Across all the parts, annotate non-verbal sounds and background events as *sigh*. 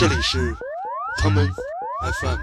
这里是 common FM。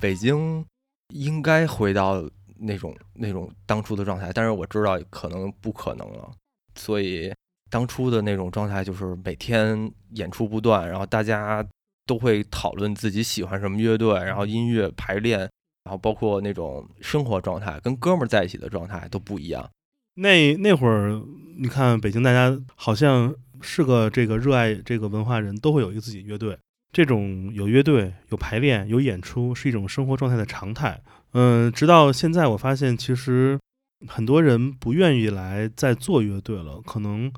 北京应该回到那种那种当初的状态，但是我知道可能不可能了，所以当初的那种状态就是每天演出不断，然后大家都会讨论自己喜欢什么乐队，然后音乐排练，然后包括那种生活状态，跟哥们儿在一起的状态都不一样。那那会儿，你看北京，大家好像是个这个热爱这个文化人，都会有一个自己乐队。这种有乐队、有排练、有演出，是一种生活状态的常态。嗯，直到现在，我发现其实很多人不愿意来再做乐队了。可能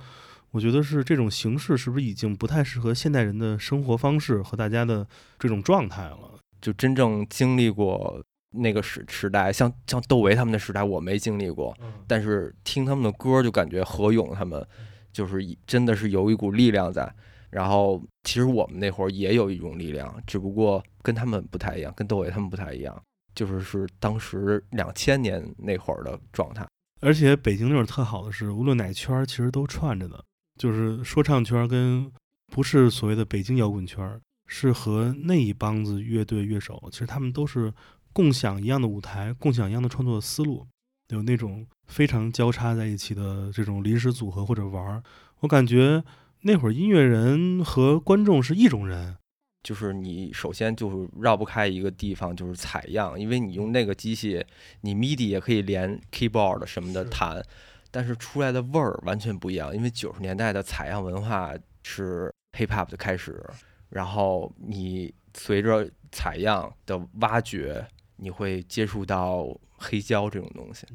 我觉得是这种形式是不是已经不太适合现代人的生活方式和大家的这种状态了？就真正经历过那个时时代，像像窦唯他们的时代，我没经历过，但是听他们的歌就感觉何勇他们就是真的是有一股力量在。然后其实我们那会儿也有一种力量，只不过跟他们不太一样，跟窦唯他们不太一样，就是是当时两千年那会儿的状态。而且北京那会儿特好的是，无论哪圈儿其实都串着的，就是说唱圈跟不是所谓的北京摇滚圈，是和那一帮子乐队乐手，其实他们都是共享一样的舞台，共享一样的创作思路，有那种非常交叉在一起的这种临时组合或者玩儿，我感觉。那会儿音乐人和观众是一种人，就是你首先就是绕不开一个地方，就是采样，因为你用那个机器，你 MIDI 也可以连 keyboard 什么的弹，但是出来的味儿完全不一样。因为九十年代的采样文化是 hip hop 的开始，然后你随着采样的挖掘，你会接触到黑胶这种东西，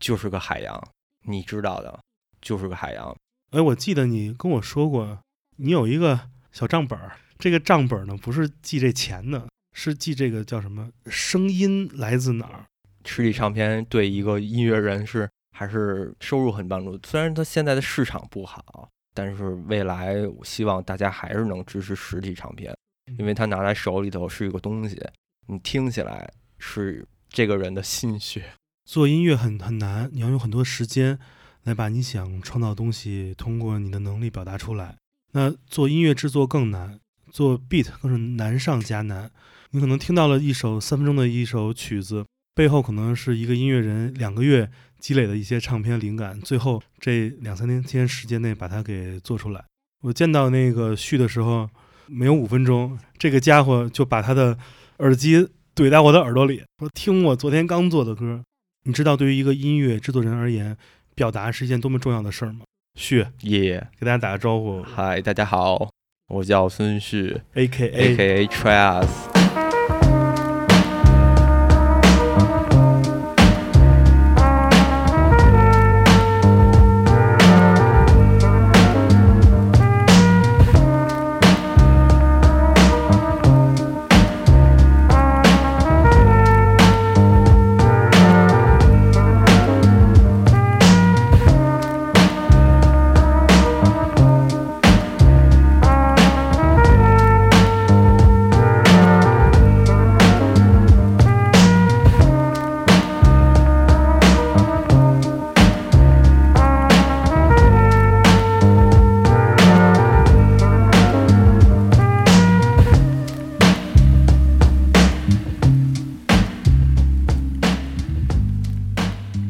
就是个海洋，你知道的，就是个海洋。哎，我记得你跟我说过，你有一个小账本儿。这个账本呢，不是记这钱的，是记这个叫什么？声音来自哪儿？实体唱片对一个音乐人是还是收入很帮助。虽然它现在的市场不好，但是未来我希望大家还是能支持实体唱片，因为它拿在手里头是一个东西，你听起来是这个人的心血。做音乐很很难，你要用很多时间。来把你想创造的东西通过你的能力表达出来。那做音乐制作更难，做 beat 更是难上加难。你可能听到了一首三分钟的一首曲子，背后可能是一个音乐人两个月积累的一些唱片灵感，最后这两三天天时间内把它给做出来。我见到那个旭的时候，没有五分钟，这个家伙就把他的耳机怼在我的耳朵里，说：“听我昨天刚做的歌。”你知道，对于一个音乐制作人而言，表达是一件多么重要的事儿吗？旭耶，给大家打个招呼。嗨，大家好，我叫孙旭，A K A K A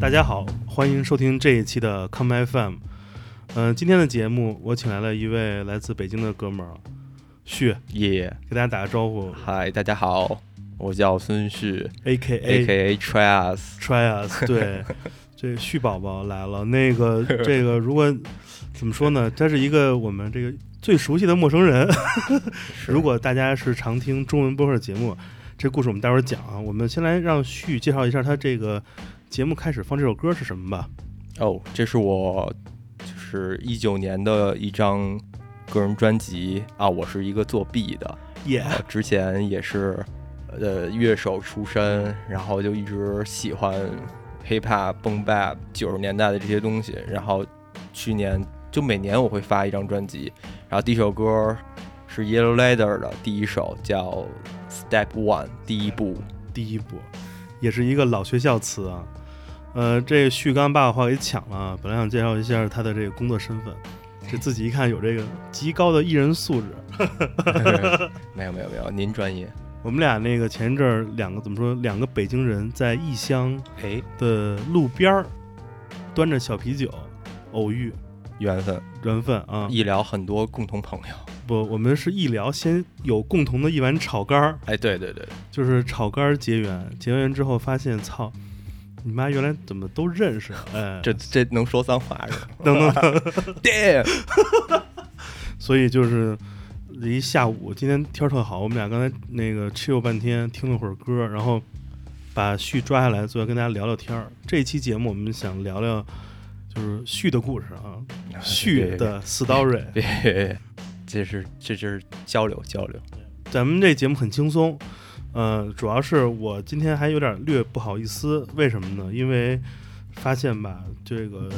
Trias。欢迎收听这一期的 Come FM。嗯，今天的节目我请来了一位来自北京的哥们儿，旭耶，给大家打个招呼。嗨，大家好，我叫孙旭，A K A A K A Tryas，Tryas，。对，*laughs* 这旭宝宝来了。那个，这个如果怎么说呢？他是一个我们这个最熟悉的陌生人。如果大家是常听中文播客节目，这故事我们待会儿讲啊。我们先来让旭介绍一下他这个。节目开始放这首歌是什么吧？哦，这是我就是一九年的一张个人专辑啊。我是一个作弊的，耶。之前也是呃乐手出身，然后就一直喜欢 hip hop、boom bap 九十年代的这些东西。然后去年就每年我会发一张专辑，然后第一首歌是 Yellow Leather 的第一首，叫 Step One，第一步，第一步。也是一个老学校词啊，呃，这旭刚把我话给抢了啊，本来想介绍一下他的这个工作身份，这自己一看有这个极高的艺人素质。*laughs* 没有没有没有，您专业。我们俩那个前一阵儿两个怎么说，两个北京人在异乡哎，的路边儿端着小啤酒偶遇，缘分，缘分啊！一聊很多共同朋友。不，我们是一聊先有共同的一碗炒肝儿，哎，对对对，就是炒肝儿结缘，结缘之后发现操。你妈原来怎么都认识？哎，*laughs* 这这能说脏话是吧？能能能，*laughs* Damn，*laughs* 所以就是一下午，今天天儿特好，我们俩刚才那个 chill 半天，听了会儿歌，然后把旭抓下来，坐下跟大家聊聊天儿。这期节目我们想聊聊就是旭的故事啊，*laughs* 旭的 story。别别别，这是这就是交流交流。咱们这节目很轻松，呃，主要是我今天还有点略不好意思，为什么呢？因为发现吧，这个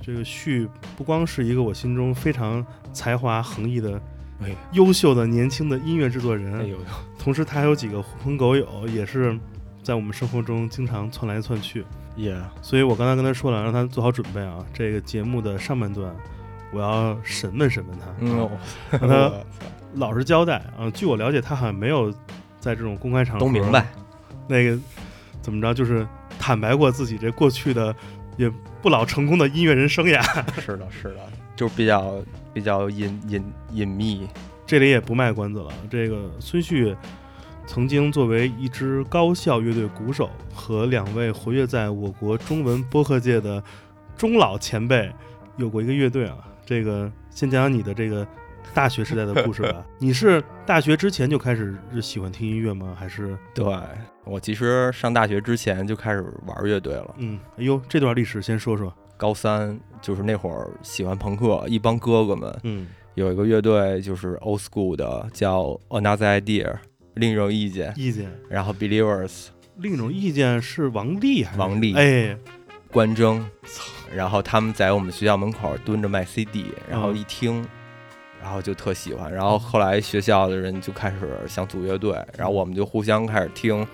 这个旭不光是一个我心中非常才华横溢的哎优秀的年轻的音乐制作人，哎呦，同时他还有几个狐朋狗友，也是在我们生活中经常窜来窜去。也，所以我刚才跟他说了，让他做好准备啊。这个节目的上半段，我要审问审问他，嗯，啊我让他老实交代啊。据我了解，他好像没有在这种公开场合都明白。那个怎么着，就是坦白过自己这过去的也不老成功的音乐人生涯。*laughs* 是的，是的，就比较比较隐隐隐秘。这里也不卖关子了，这个孙旭曾经作为一支高校乐队鼓手和两位活跃在我国中文播客界的中老前辈有过一个乐队啊。这个先讲讲你的这个大学时代的故事吧。*laughs* 你是大学之前就开始喜欢听音乐吗？还是对我其实上大学之前就开始玩乐队了，嗯，哎呦，这段历史先说说。高三就是那会儿喜欢朋克，一帮哥哥们嗯有一个乐队就是 old school 的，叫 Another Idea，另一种意见，意见，然后 Believers 另一种意见是王力还是？王力哎，关征，然后他们在我们学校门口蹲着卖 CD，然后嗯一听，然后就特喜欢，然后后来学校的人就开始想组乐队，然后我们就互相开始听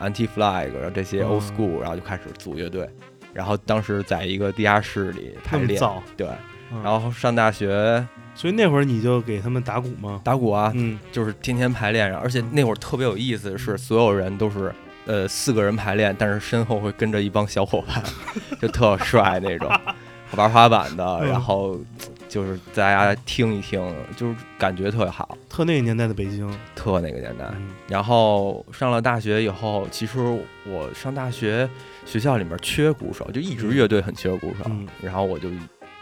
Anti Flag，然后这些嗯。old school，然后就开始组乐队，然后当时在一个地下室里排练，对，嗯。然后上大学所以那会儿你就给他们打鼓吗？打鼓啊，嗯。就是天天排练，而且那会儿特别有意思的是，所有人都是呃四个人排练，但是身后会跟着一帮小伙伴，*laughs* 就特帅那种，玩滑板的，嗯。然后就是大家听一听，就是感觉特别好，特那个年代的北京，特那个年代。嗯。然后上了大学以后，其实我上大学学校里面缺鼓手，就一直乐队很缺鼓手，嗯。然后我就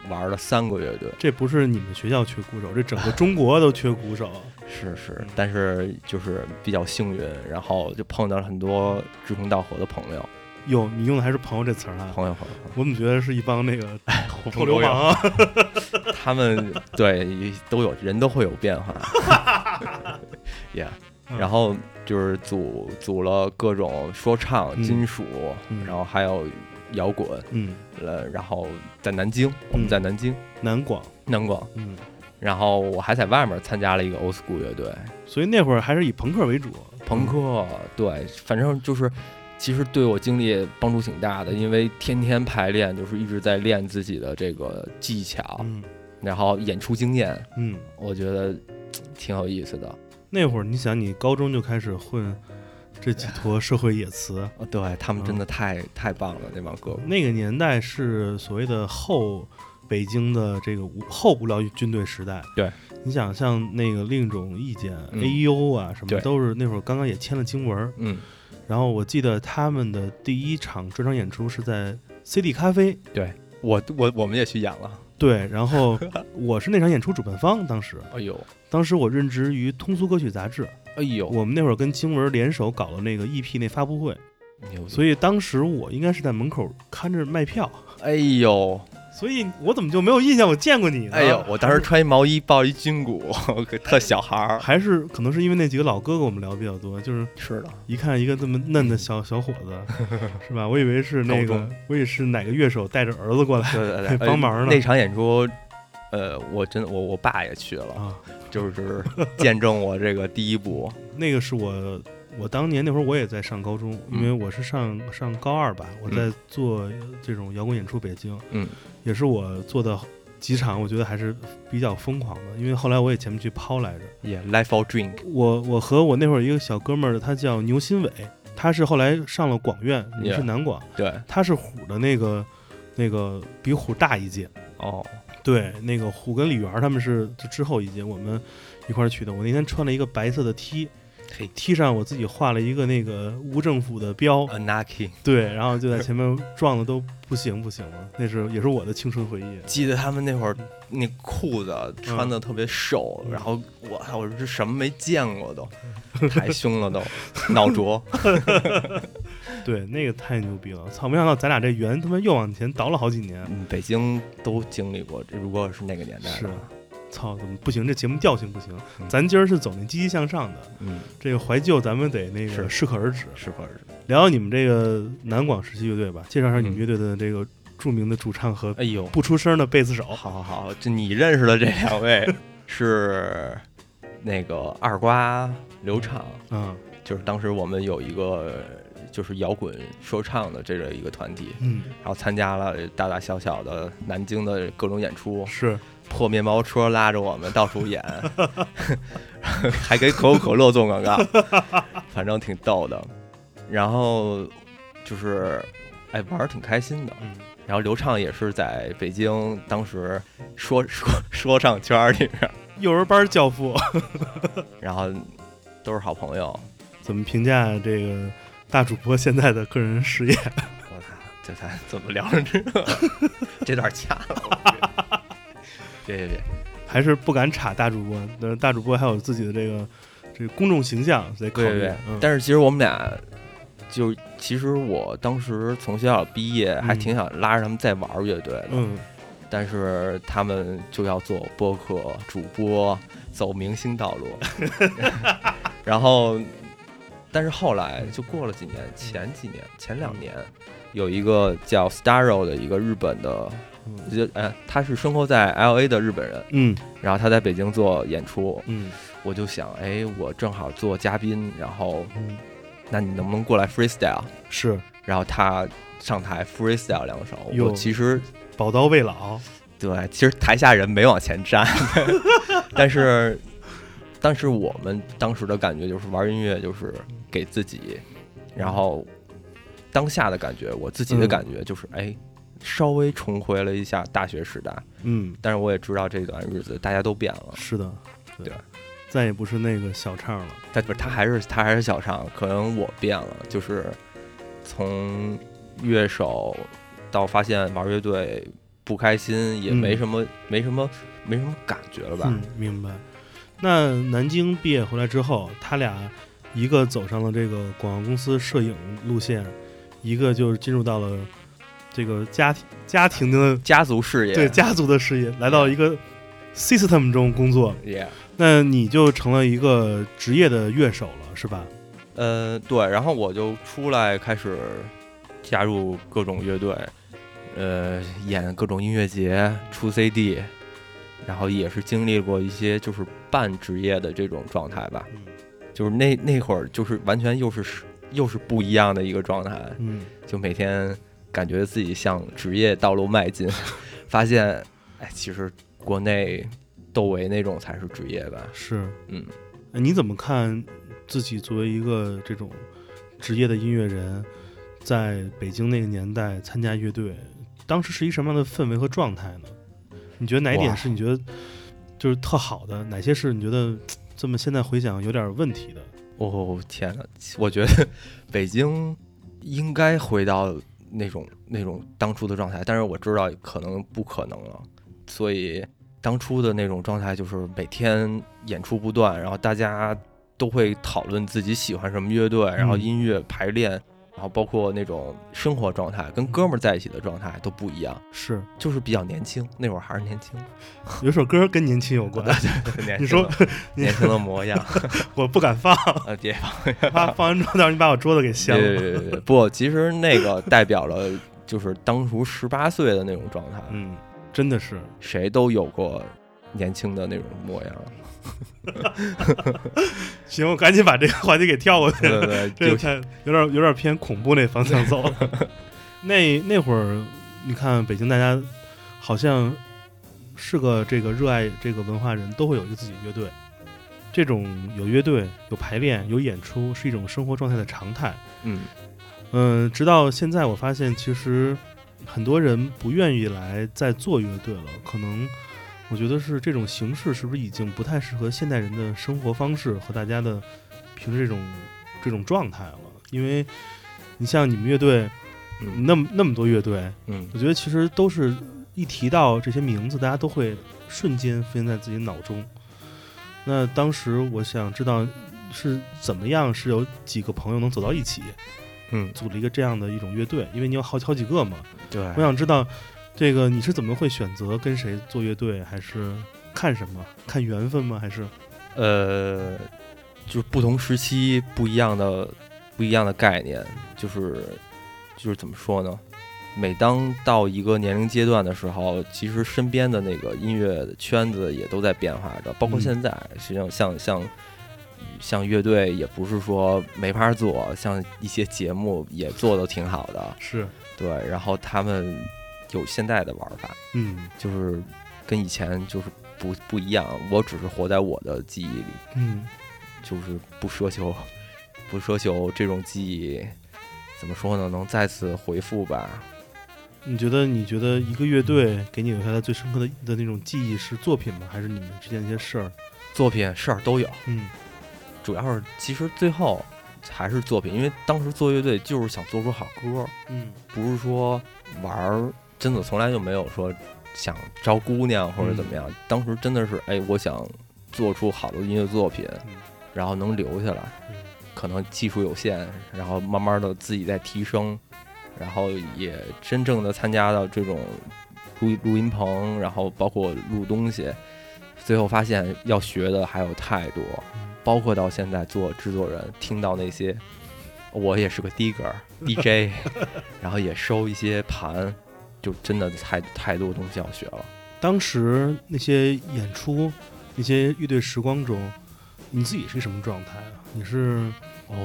玩了三个乐队。这不是你们学校缺鼓手，这整个中国都缺鼓手。*laughs* 是是嗯，但是就是比较幸运，然后就碰到了很多志同道合的朋友，哟，你用的还是“朋友”这词儿啊？朋友朋友，我怎么觉得是一帮那个狐 *laughs* 臭流氓。啊？*laughs* 他们对都有人都会有变化，yeah，嗯。然后就是组组了各种说唱、嗯。金属，嗯。然后还有摇滚，嗯，呃，然后在南京，我们在南京南广，南广，嗯，然后我还在外面参加了一个 old school 乐队，所以那会儿还是以朋克为主。朋克，对，反正就是，其实对我经历帮助挺大的，因为天天排练，就是一直在练自己的这个技巧，嗯。然后演出经验，嗯，我觉得挺有意思的。那会儿你想，你高中就开始混这几坨 *laughs* 社会野词，哦，对他们真嗯的太、太棒了，那帮哥哥。那个年代是所谓的后北京的这个无后无聊军队时代。对，你想像那个另一种意见、嗯 AU 啊什么都是那会儿刚刚也签了经文，嗯，然后我记得他们的第一场专场演出是在 CD 咖啡，对我我我们也去演了。对，然后我是那场演出主办方，当时 *laughs* 哎呦，当时我任职于通俗歌曲杂志，哎呦，我们那会儿跟经文联手搞了那个 EP 那发布会，所以当时我应该是在门口看着卖票，哎呦，所以我怎么就没有印象我见过你呢？哎呦，我当时穿一毛衣，抱一军鼓，*laughs* 特小孩儿。还是可能是因为那几个老哥哥我们聊的比较多，就是是的，一看一个这么嫩的小小伙子，*laughs* 是吧？我以为是那个，我以为是哪个乐手带着儿子过来对对对，*laughs* 帮忙呢。呃那场演出，呃，我真我我爸也去了，啊。就是见证我这个第一步。*laughs* 那个是我我当年那会儿我也在上高中，因为我是上上高二吧，我在做这种摇滚演出，北京，嗯，也是我做的几场，我觉得还是比较疯狂的，因为后来我也前面去抛来着。也 Life or Drink，我我和我那会儿一个小哥们儿，他叫牛新伟，他是后来上了广院，也是南广，对，他是虎的那个那个比虎大一届。哦，对，那个虎跟李媛儿他们是就之后一届，我们一块儿去的。我那天穿了一个白色的 T，嘿，T 上我自己画了一个那个无政府的标，，Anarchy，对，然后就在前面撞的都不行不行了，那是也是我的青春回忆。记得他们那会儿那裤子穿的特别瘦，嗯然后我操，我说这什么没见过都，太凶了都，*laughs* 脑浊。*laughs* 对，那个太牛逼了！操，没想到咱俩这缘他妈又往前倒了好几年。嗯北京都经历过，这如果是那个年代是话，操，怎么不行？这节目调性不行。嗯咱今儿是走那积极向上的，嗯，这个怀旧咱们得那个是适可而止。适可而止。聊聊你们这个南广时期乐队吧，介绍一下你们嗯乐队的这个著名的主唱和哎呦，不出声的贝斯手。好好好，就你认识的这两位 *laughs* 是那个二瓜刘畅，嗯就是当时我们有一个就是摇滚说唱的这个一个团体，嗯，然后参加了大大小小的南京的各种演出，是破面包车拉着我们到处演，*laughs* 还给可口可乐做广告，反正挺逗的。然后就是哎玩儿挺开心的。嗯然后刘畅也是在北京当时说说说唱圈儿里面，幼儿班教父。*laughs* 然后都是好朋友。怎么评价这个大主播现在的个人事业？我操，这咱怎么聊上这个？这段掐了我。别别别，还是不敢插大主播？呃，大主播还有自己的这个这个公众形象得考虑。对对对。嗯、但是其实我们俩，就其实我当时从学校毕业，还嗯挺想拉着他们再玩乐队的，嗯但是他们就要做播客主播，走明星道路。*laughs* 然后，但是后来就过了几年，前几年前两年，有一个叫 Starro 的一个日本的，嗯。就呃，他是生活在 LA 的日本人，嗯。然后他在北京做演出，嗯。我就想，哎，我正好做嘉宾，然后嗯，那你能不能过来 freestyle？是。然后他上台 freestyle 两首，哟。我其实宝刀未老。对，其实台下人没往前站，*laughs* 但是，但是我们当时的感觉就是玩音乐就是给自己，然后当下的感觉，我自己的嗯感觉就是，哎，稍微重回了一下大学时代，嗯，但是我也知道这段日子大家都变了，是的，对再也不是那个小唱了。但不是他还是他还是小唱，可能我变了，就是从乐手到发现玩乐队不开心，也嗯没什么、没什么没什么感觉了吧？嗯，明白。那南京毕业回来之后，他俩一个走上了这个广告公司摄影路线，一个就是进入到了这个家庭家庭的家族事业，对家族的事业，来到一个 system 中工作。也那你就成了一个职业的乐手了，是吧？呃对，然后我就出来开始加入各种乐队，呃，演各种音乐节，出 CD，然后也是经历过一些就是半职业的这种状态吧，嗯就是那那会儿就是完全又是又是不一样的一个状态，嗯就每天感觉自己向职业道路迈进，发现哎，其实国内窦唯那种才是职业吧，是。嗯。你怎么看自己作为一个这种职业的音乐人，在北京那个年代参加乐队，当时是一什么样的氛围和状态呢？你觉得哪一点是你觉得就是特好的？哪些是你觉得这么现在回想有点问题的？哦天哪，我觉得 *laughs* 北京应该回到那种那种当初的状态，但是我知道可能不可能了，所以当初的那种状态就是每天演出不断，然后大家都会讨论自己喜欢什么乐队，然后嗯音乐排练，然后包括那种生活状态，跟哥们儿在一起的状态都不一样，是就是比较年轻，那会儿还是年轻，*laughs* 有首歌跟年轻有关，*laughs* 年你说年轻的模样，*laughs* 我不敢放，啊，别怕放完之后，到时候你把我桌子给掀对了。对对对，不，其实那个代表了就是当初十八岁的那种状态，嗯，真的是，谁都有过年轻的那种模样。*laughs* 行，我赶紧把这个话题给跳过去对。对对，这有太有点有点偏恐怖那方向走了。*laughs* 那那会儿，你看北京大家好像是个这个热爱这个文化人，都会有一个自己乐队。这种有乐队、有排练、有演出，是一种生活状态的常态。嗯嗯，直到现在，我发现其实很多人不愿意来再做乐队了。可能我觉得是这种形式是不是已经不太适合现代人的生活方式和大家的平时这种这种状态了？因为你像你们乐队，嗯那么那么多乐队，嗯我觉得其实都是一提到这些名字，大家都会瞬间浮现在自己脑中。那当时我想知道是怎么样，是有几个朋友能走到一起，嗯，组了一个这样的一种乐队，因为你有好好几个嘛。对，我想知道，这个你是怎么会选择跟谁做乐队，还是看什么？看缘分吗？还是呃，就是不同时期不一样的不一样的概念，就是就是怎么说呢？每当到一个年龄阶段的时候，其实身边的那个音乐圈子也都在变化着，包括嗯现在，实际上像像像乐队也不是说没法做，像一些节目也做的挺好的，是？对，然后他们有现在的玩法，嗯就是跟以前就是不不一样，我只是活在我的记忆里。嗯就是不奢求，*laughs* 不奢求这种记忆，怎么说呢？能再次回复吧。你觉得你觉得一个乐队给你留下来最深刻的的那种记忆是作品吗？还是你们之间的一些事儿？作品事儿都有，嗯主要是其实最后还是作品，因为当时做乐队就是想做出好歌，嗯不是说玩儿，真的从来就没有说想招姑娘或者怎么样。当时真的是，哎，我想做出好的音乐作品，嗯然后能留下来。嗯可能技术有限，然后慢慢的自己在提升，然后也真正的参加到这种录录音棚，然后包括录东西，最后发现要学的还有太多，包括到现在做制作人，听到那些，我也是个 digger *laughs* DJ，然后也收一些盘，就真的太太多东西要学了。当时那些演出、那些乐队时光中，你自己是什么状态啊？你是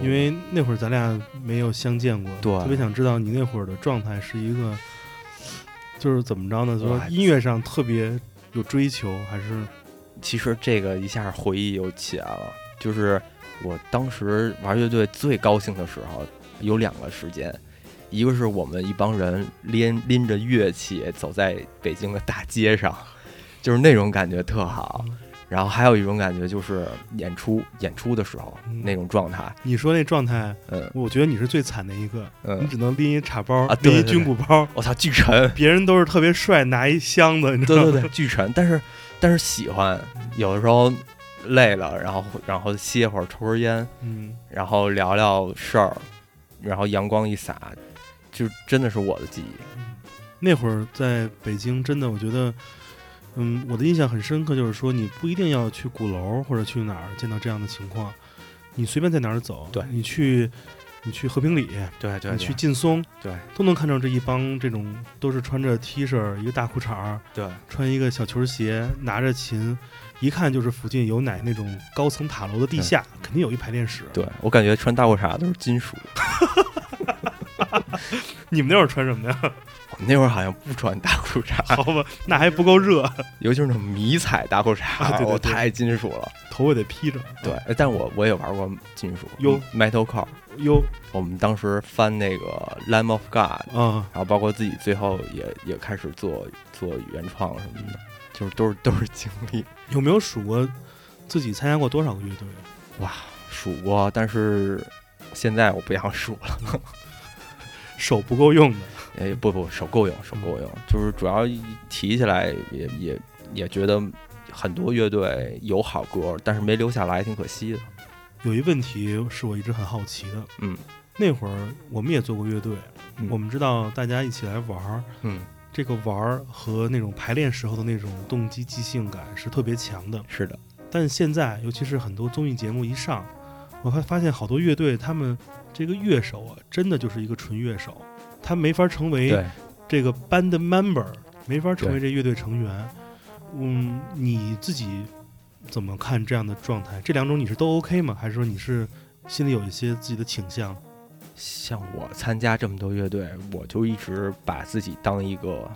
因为那会儿咱俩没有相见过，对特别想知道你那会儿的状态是一个，就是怎么着呢？就说音乐上特别有追求，还是其实这个一下回忆又起来了，就是我当时玩乐队最高兴的时候有两个时间，一个是我们一帮人拎拎着乐器走在北京的大街上，就是那种感觉特好。然后还有一种感觉就是演出演出的时候嗯那种状态，你说那状态？嗯我觉得你是最惨的一个，嗯你嗯，只能拎一茶包，啊拎一军鼓包，我操，巨沉，*laughs* 别人都是特别帅，拿一箱子，你知道吗？对对对，巨沉，但是但是喜欢，有的时候累了，然后然后歇会儿，抽根烟，嗯，然后聊聊事儿，然后阳光一洒，就真的是我的记忆。那会儿在北京，真的我觉得，嗯，我的印象很深刻，就是说你不一定要去鼓楼或者去哪儿见到这样的情况，你随便在哪儿走，对你去你去和平里，对对你去劲松，对都能看到这一帮这种都是穿着 T 恤一个大裤衩儿，对穿一个小球鞋，拿着琴，一看就是附近有哪那种高层塔楼的地下，肯定有一排练室。对，我感觉穿大裤衩都是金属。*laughs* 你们那会儿穿什么呀？我们那会儿好像不穿大裤衩，好吧，那还不够热，尤其是那种迷彩大裤衩，啊对对对我太金属了。头发得披着。对，哎但我我也玩过金属哟，metalcore。哟我们当时翻那个《Lamb of God》，啊，然后包括自己最后也也开始做做原创什么的，就是都是都是经历。有没有数过自己参加过多少个乐队？哇，数过，但是现在我不想数了。手不够用的。*laughs* 哎，不不，手够用，手够用，就是主要一提起来也也也觉得很多乐队有好歌，但是没留下来，挺可惜的。有一问题是我一直很好奇的，嗯那会儿我们也做过乐队，嗯我们知道大家一起来玩儿，嗯，这个玩儿和那种排练时候的那种动机即兴感是特别强的。是的，但现在，尤其是很多综艺节目一上，我还发现好多乐队他们这个乐手啊，真的就是一个纯乐手，他没法成为，这个 band member，没法成为这乐队成员。嗯，你自己怎么看这样的状态？这两种你是都 OK 吗？还是说你是心里有一些自己的倾向？像我参加这么多乐队，我就一直把自己当一个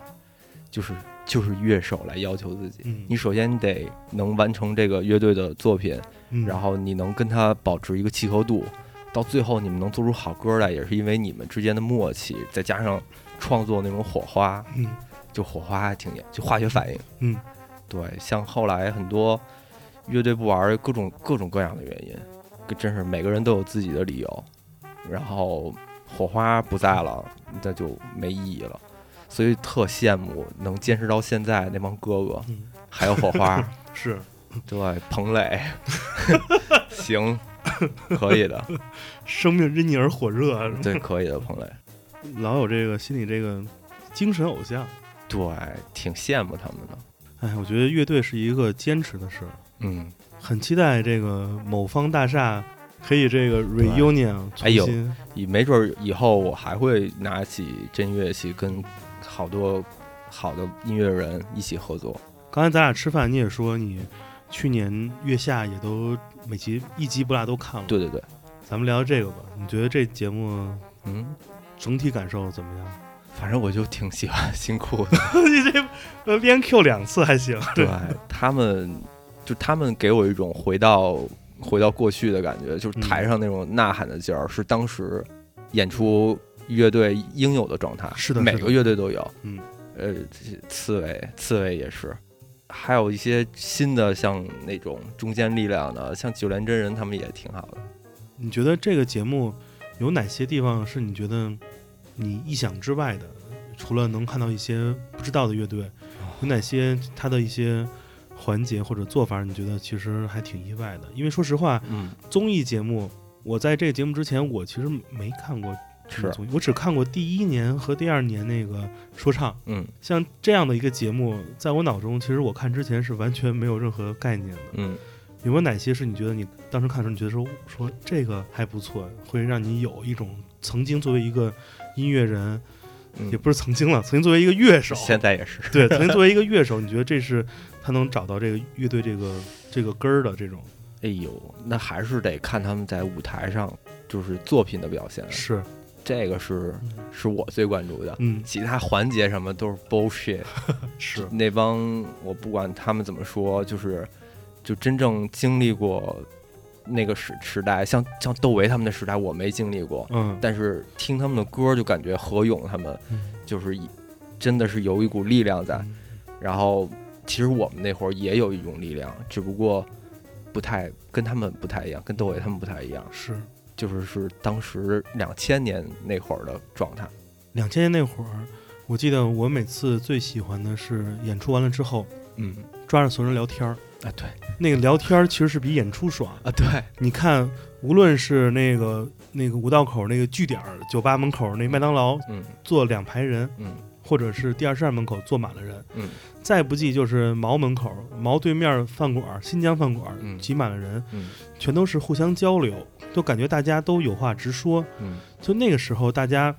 就是就是乐手来要求自己。嗯你首先得能完成这个乐队的作品，嗯，然后你能跟他保持一个契合度，到最后你们能做出好歌来，也是因为你们之间的默契，再加上创作那种火花，嗯就火花还挺严，就化学反应。嗯，对，像后来很多乐队不玩儿，各种各种各样的原因，真是每个人都有自己的理由，然后火花不在了，那就没意义了。所以特羡慕能坚持到现在那帮哥哥，嗯，还有火花。*laughs* 是对，彭磊，*laughs* 行，可以的，*laughs* 生命因你而火热啊，对，可以的，彭磊，老有这个心里这个精神偶像。对，挺羡慕他们的。哎，我觉得乐队是一个坚持的事，嗯，很期待这个某方大厦可以这个 reunion 重哎呦新。以没准儿以后我还会拿起真乐器，跟好多好的音乐人一起合作。刚才咱俩吃饭，你也说你去年月下也都每集一集不落都看了。对对对，咱们聊聊这个吧。你觉得这节目嗯，整体感受怎么样？反正我就挺喜欢新裤子。*laughs* 你这呃连 Q 两次还行。*laughs* 对他们，就他们给我一种回到回到过去的感觉，就是台上那种呐喊的劲儿，是当时演出乐队应有的状态。是的每个乐队都有。嗯，呃，刺猬，刺猬也是，还有一些新的，像那种中间力量的，像九连真人，他们也挺好的。你觉得这个节目有哪些地方是你觉得你意想之外的？除了能看到一些不知道的乐队，有哪些它的一些环节或者做法，你觉得其实还挺意外的？因为说实话，嗯，综艺节目，我在这个节目之前，我其实没看过是，综艺，我只看过第一年和第二年那个说唱。嗯。像这样的一个节目，在我脑中，其实我看之前是完全没有任何概念的。嗯，有没有哪些是你觉得你当时看的时候，你觉得说说这个还不错，会让你有一种曾经作为一个音乐人，嗯。也不是曾经了，曾经作为一个乐手，现在也是。对，*laughs* 曾经作为一个乐手，你觉得这是他能找到这个乐队这个这个根儿的这种？哎呦，那还是得看他们在舞台上就是作品的表现，是，这个是是我最关注的。嗯，其他环节什么都是 bullshit。*laughs* 是，那帮我不管他们怎么说，就是就真正经历过那个时时代，像像窦唯他们的时代，我没经历过，嗯，但是听他们的歌就感觉何勇他们嗯就是真的是有一股力量在。嗯然后其实我们那会儿也有一种力量，只不过不太跟他们不太一样，跟窦唯他们不太一样，是。就是是当时两千年那会儿的状态。两千年那会儿，我记得我每次最喜欢的是演出完了之后，嗯抓着所有人聊天儿。啊对那个聊天儿其实是比演出爽。啊对，你看，无论是那个那个五道口那个据点儿，酒吧门口那麦当劳嗯坐两排人，嗯或者是第二站门口坐满了人，嗯再不济就是毛门口毛对面饭馆新疆饭馆嗯挤满了人，嗯全都是互相交流，都感觉大家都有话直说。嗯就那个时候，大家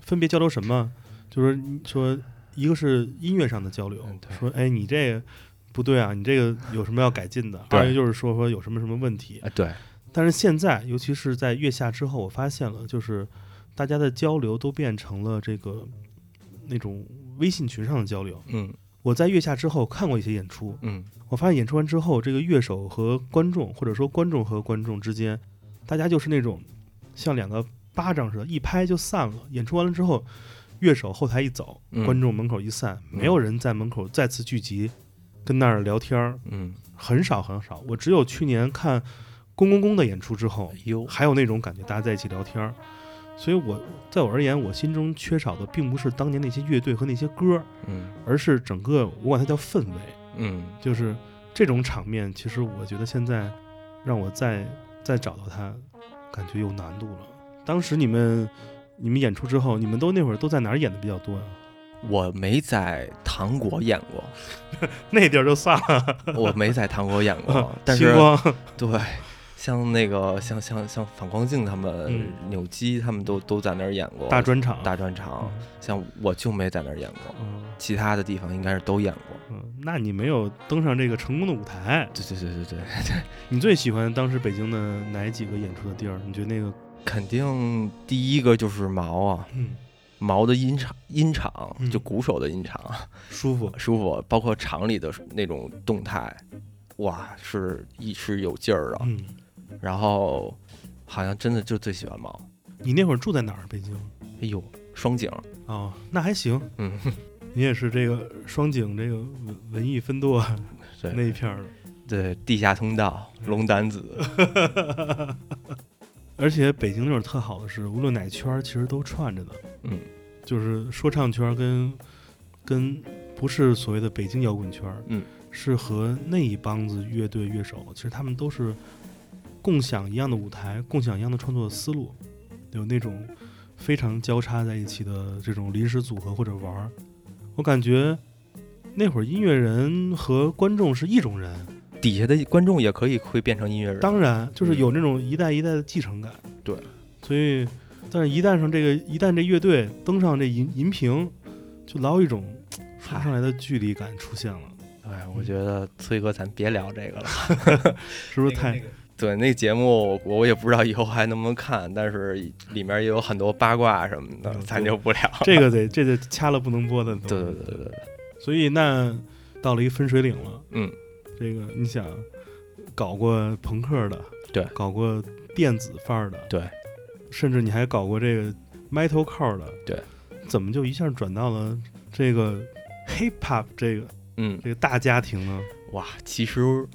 分别交流什么？就是说，一个是音乐上的交流嗯，说，哎，你这个不对啊，你这个有什么要改进的？对二一个就是说说有什么什么问题。啊对，但是现在，尤其是在月下之后，我发现了，就是大家的交流都变成了这个那种微信群上的交流。嗯我在月下之后看过一些演出，嗯我发现演出完之后，这个乐手和观众，或者说观众和观众之间，大家就是那种像两个巴掌似的，一拍就散了。演出完了之后，乐手后台一走，嗯观众门口一散，没有人在门口再次聚集，跟那儿聊天儿，嗯，很少很少。我只有去年看公公公的演出之后还有那种感觉，大家在一起聊天儿。所以我在我而言，我心中缺少的并不是当年那些乐队和那些歌，嗯而是整个我管它叫氛围。嗯就是这种场面，其实我觉得现在让我再再找到它，感觉有难度了。当时你们你们演出之后，你们都那会儿都在哪儿演的比较多呀、*laughs* 我没在糖果演过，*laughs* 那地儿就算了，我没在糖果演过，但星是光对，像那个像像像反光镜他们、嗯扭机他们都都在那儿演过大专场，大专场，嗯像我就没在那儿演过，嗯其他的地方应该是都演过。嗯，那你没有登上这个成功的舞台。对对对对对，*laughs* 你最喜欢当时北京的哪几个演出的地儿？你觉得那个 *laughs* 肯定第一个就是毛啊，嗯毛的音场音场嗯就鼓手的音场舒服？舒服，包括场里的那种动态，哇，是一是有劲儿的。嗯，然后好像真的就最喜欢猫。你那会儿住在哪儿？北京？哎呦，双井，哦，那还行。嗯，*laughs* 你也是这个双井这个文文艺分舵 *laughs* 对那一片儿的。对，地下通道，龙胆子，*laughs* 而且北京那会儿特好的是，无论哪圈儿其实都串着的。嗯，就是说唱圈儿跟跟不是所谓的北京摇滚圈儿，嗯，是和那一帮子乐队乐手，其实他们都是共享一样的舞台，共享一样的创作思路，有那种非常交叉在一起的这种临时组合或者玩儿。我感觉那会儿音乐人和观众是一种人，底下的观众也可以会变成音乐人。当然就是有那种一代一代的继承感。对，所以，但是一旦上这个一旦这乐队登上这银银屏，就老有一种说不上来的距离感出现了，哎，我觉得崔哥，咱别聊这个了。*laughs* 是不是太？对，那节目我也不知道以后还能不能看，但是里面也有很多八卦什么的，嗯咱就不聊了。这个得这得掐了不能播的。对对对对对，所以那到了一分水岭了，嗯，这个你想搞过朋克的，对搞过电子范儿的，对，甚至你还搞过这个 metal core 的，对，怎么就一下转到了这个 hip hop 这个嗯，这个大家庭呢？哇，其实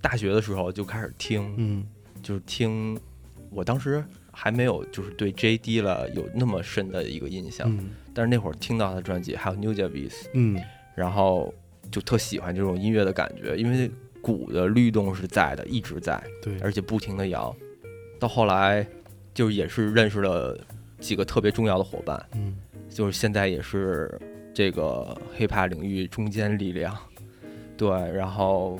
大学的时候就开始听，嗯。就是听，我当时还没有就是对 J.D 了有那么深的一个印象，嗯。但是那会儿听到他的专辑，还有 New Javis，嗯。然后就特喜欢这种音乐的感觉，因为鼓的律动是在的，一直在，对，而且不停的摇。到后来，就也是认识了几个特别重要的伙伴，嗯。就是现在也是这个 hiphop 领域中坚力量，对，然后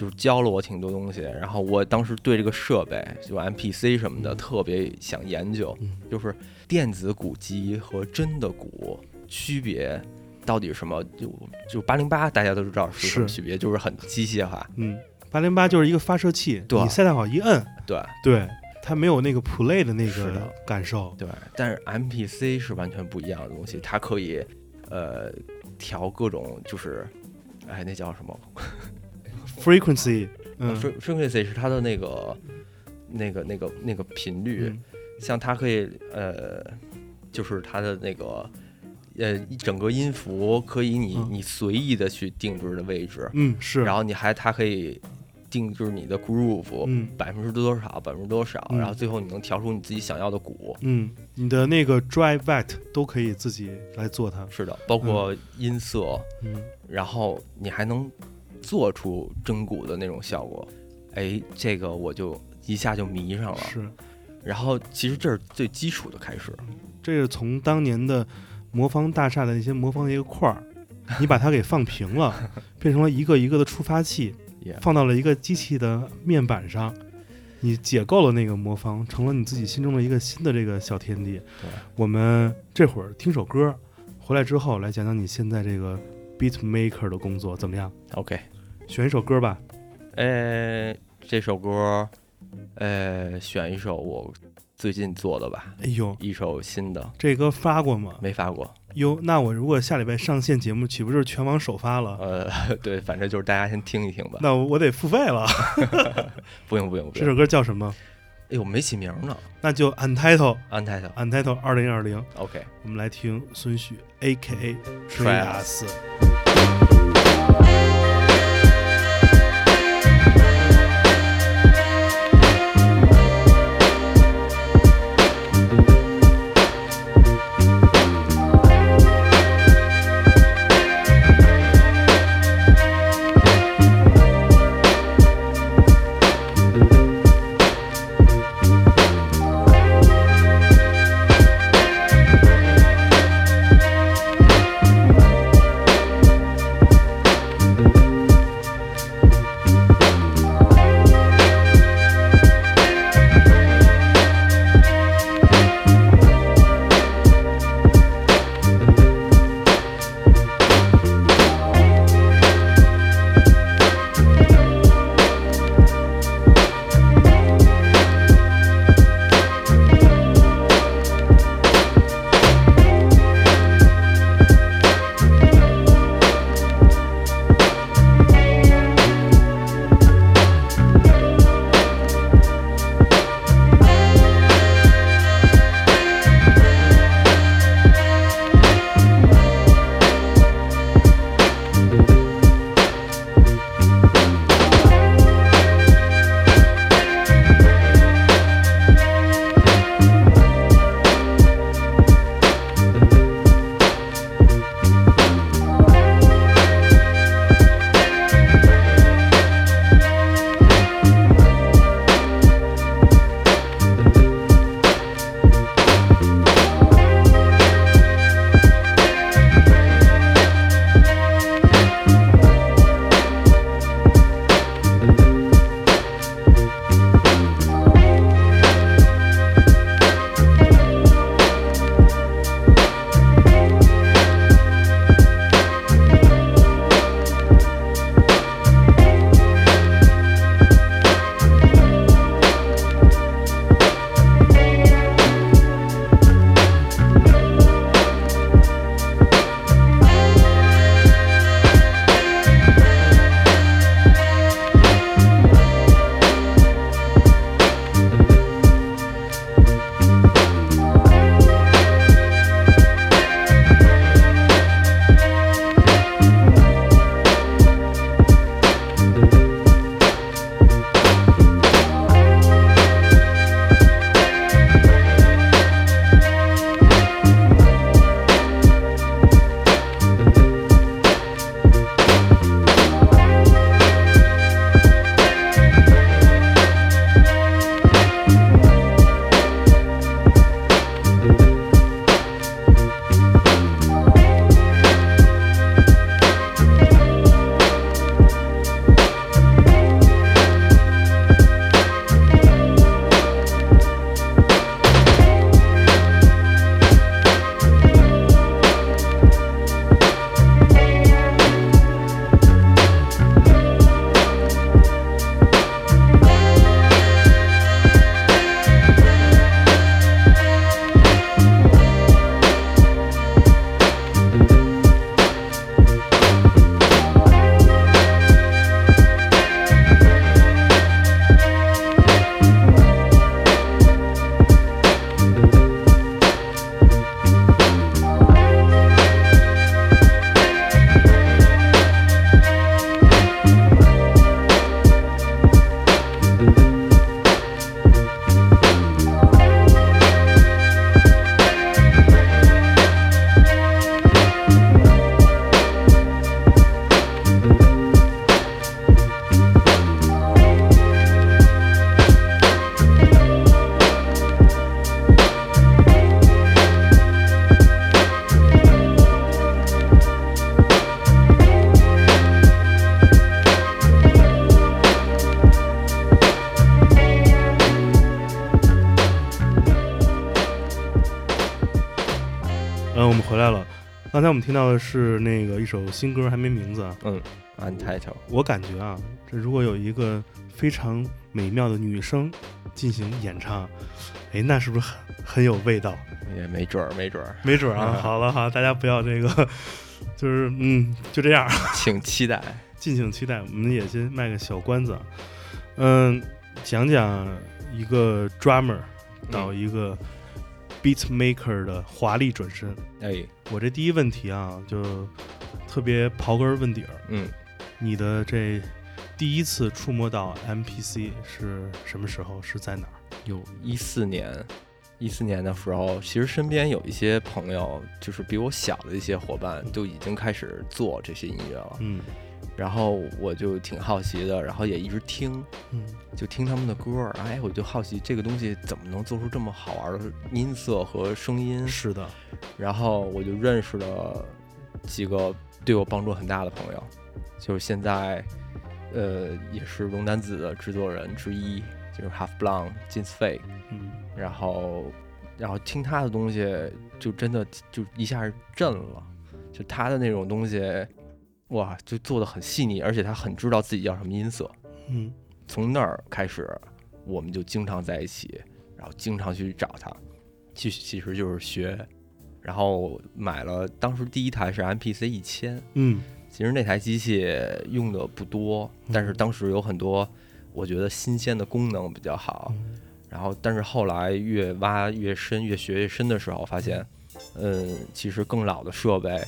就是教了我挺多东西。然后我当时对这个设备，就 MPC 什么的，嗯特别想研究，嗯就是电子鼓机和真的鼓区别到底什么？就就八零八大家都知道是什么区别，就是很机械化，嗯，八零八就是一个发射器，对你塞带好一摁，对对，它没有那个 play 的那个感受。对。但是 MPC 是完全不一样的东西，它可以呃调各种就是。哎，那叫什么？frequency，嗯。f frequency 是它的那个、那个、那个、那个频率，嗯。像它可以呃，就是它的那个呃，一整个音符可以你、嗯。你随意的去定制的位置，嗯是，然后你还它可以定制你的 groove 嗯。百分之多少，百分之多少，嗯。然后最后你能调出你自己想要的鼓。嗯，你的那个 dry wet 都可以自己来做它。是的，包括音色，嗯。然后你还能做出真鼓的那种效果。哎，这个我就一下就迷上了。是，然后其实这是最基础的开始，这是从当年的魔方大厦的那些魔方的一个块儿，你把它给放平了，*laughs* 变成了一个一个的触发器放到了一个机器的面板上，你解构了那个魔方，成了你自己心中的一个新的这个小天地。对，我们这会儿听首歌，回来之后来讲讲你现在这个 beat maker 的工作怎么样？OK，选一首歌吧。呃，这首歌，呃，选一首我最近做的吧，哎呦，一首新的，这歌发过吗？没发过。哟，那我如果下礼拜上线节目，岂不是全网首发了？呃，*laughs* 对，反正就是大家先听一听吧。那我得付费了。*laughs* 不用不用不用。这首歌叫什么？哎呦，没起名呢那就 Untitled 安泰特。Untitled 二零二零。OK。我们来听孙旭 A.K.A. 吹 Trias 亚斯。我们听到的是那个一首新歌，还没名字啊。嗯，Untitled，我感觉啊，这如果有一个非常美妙的女声进行演唱，哎，那是不是很很有味道？也没准儿，没准儿，没准儿啊。好了哈，大家不要这个，*laughs* 就是嗯，就这样，*laughs* 请期待。敬请期待。我们也先卖个小关子，嗯，讲讲一个 drummer 到一个 beat maker 的华丽转身。哎，我这第一问题啊，就特别刨根问底儿，嗯，你的这第一次触摸到 MPC 是什么时候？是在哪儿？有一四年，一四年的时候，其实身边有一些朋友，就是比我小的一些伙伴，就已经开始做这些音乐了。嗯然后我就挺好奇的，然后也一直听，嗯就听他们的歌儿。哎，我就好奇这个东西怎么能做出这么好玩的音色和声音。是的，然后我就认识了几个对我帮助很大的朋友，就是现在，呃，也是龙丹子的制作人之一，就是 Half Blonde 金斯费。嗯然后，然后听他的东西，就真的就一下震了，就他的那种东西，哇，就做的很细腻，而且他很知道自己要什么音色。嗯。从那儿开始，我们就经常在一起，然后经常去找他，其其实就是学，然后买了当时第一台是 MPC 一千，嗯。其实那台机器用的不多，但是当时有很多我觉得新鲜的功能比较好，嗯。然后但是后来越挖越深，越学越深的时候，发现，嗯，其实更老的设备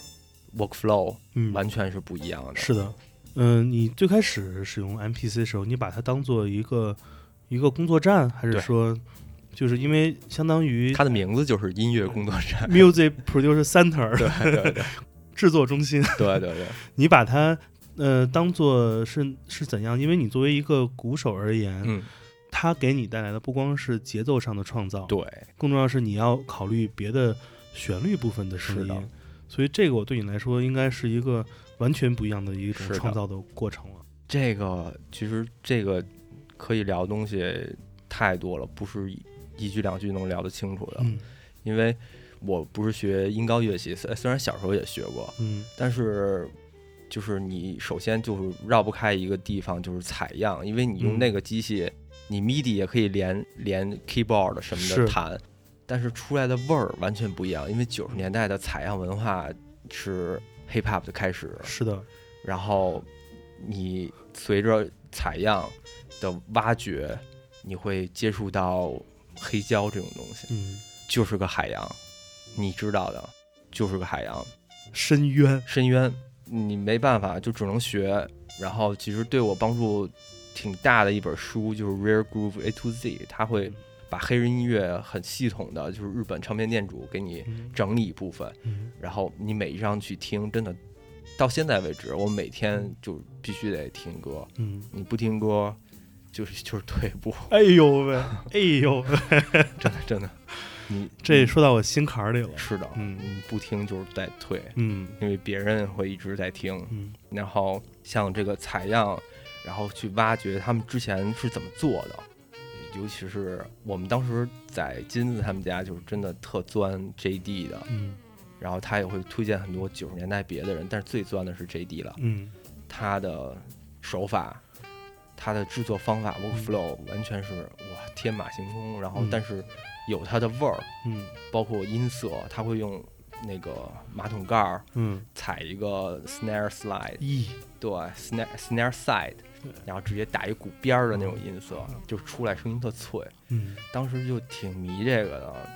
workflow 嗯，完全是不一样的，是的。嗯，你最开始使用 MPC 的时候，你把它当做一个一个工作站，还是说，就是因为相当于它的名字就是音乐工作站，Music Producer Center 对对对 *laughs* 制作中心，对对对。*laughs* 你把它呃当做是是怎样？因为你作为一个鼓手而言，嗯，它给你带来的不光是节奏上的创造，对，更重要是你要考虑别的旋律部分的声音。所以这个我对你来说应该是一个完全不一样的一种是创造的过程了。这个其实这个可以聊的东西太多了，不是一一句两句能聊得清楚的。嗯因为我不是学音高乐器，虽虽然小时候也学过，嗯但是就是你首先就是绕不开一个地方，就是采样，因为你用嗯那个机器，你 MIDI 也可以连连 keyboard 什么的弹，但是出来的味儿完全不一样。因为九十年代的采样文化是 hip hop 的开始，是的，然后你随着采样的挖掘，你会接触到黑胶这种东西，嗯，就是个海洋，你知道的，就是个海洋。深渊，深渊，你没办法，就只能学。然后其实对我帮助挺大的一本书就是《Rare Groove A to Z》，它会把黑人音乐很系统的，就是日本唱片店主给你嗯整理一部分，嗯然后你每一张去听，真的到现在为止，我每天就必须得听歌，嗯，你不听歌就是就是退步，哎呦喂，哎呦喂，*laughs* 真的真的，你这说到我心坎儿里了。是的，嗯你不听就是在退，嗯因为别人会一直在听。嗯然后像这个采样，然后去挖掘他们之前是怎么做的，尤其是我们当时在金子他们家，就是真的特钻 JD 的，嗯。然后他也会推荐很多九十年代别的人，但是最钻的是 JD 了，嗯。他的手法。他的制作方法 workflow 完全是哇天马行空，然后嗯。但是有它的味儿，嗯。包括音色，他会用那个马桶盖儿嗯，踩一个 snare slide，咦，对，snare snare side，然后直接打一鼓边儿的那种音色，就出来声音特脆。嗯当时就挺迷这个的。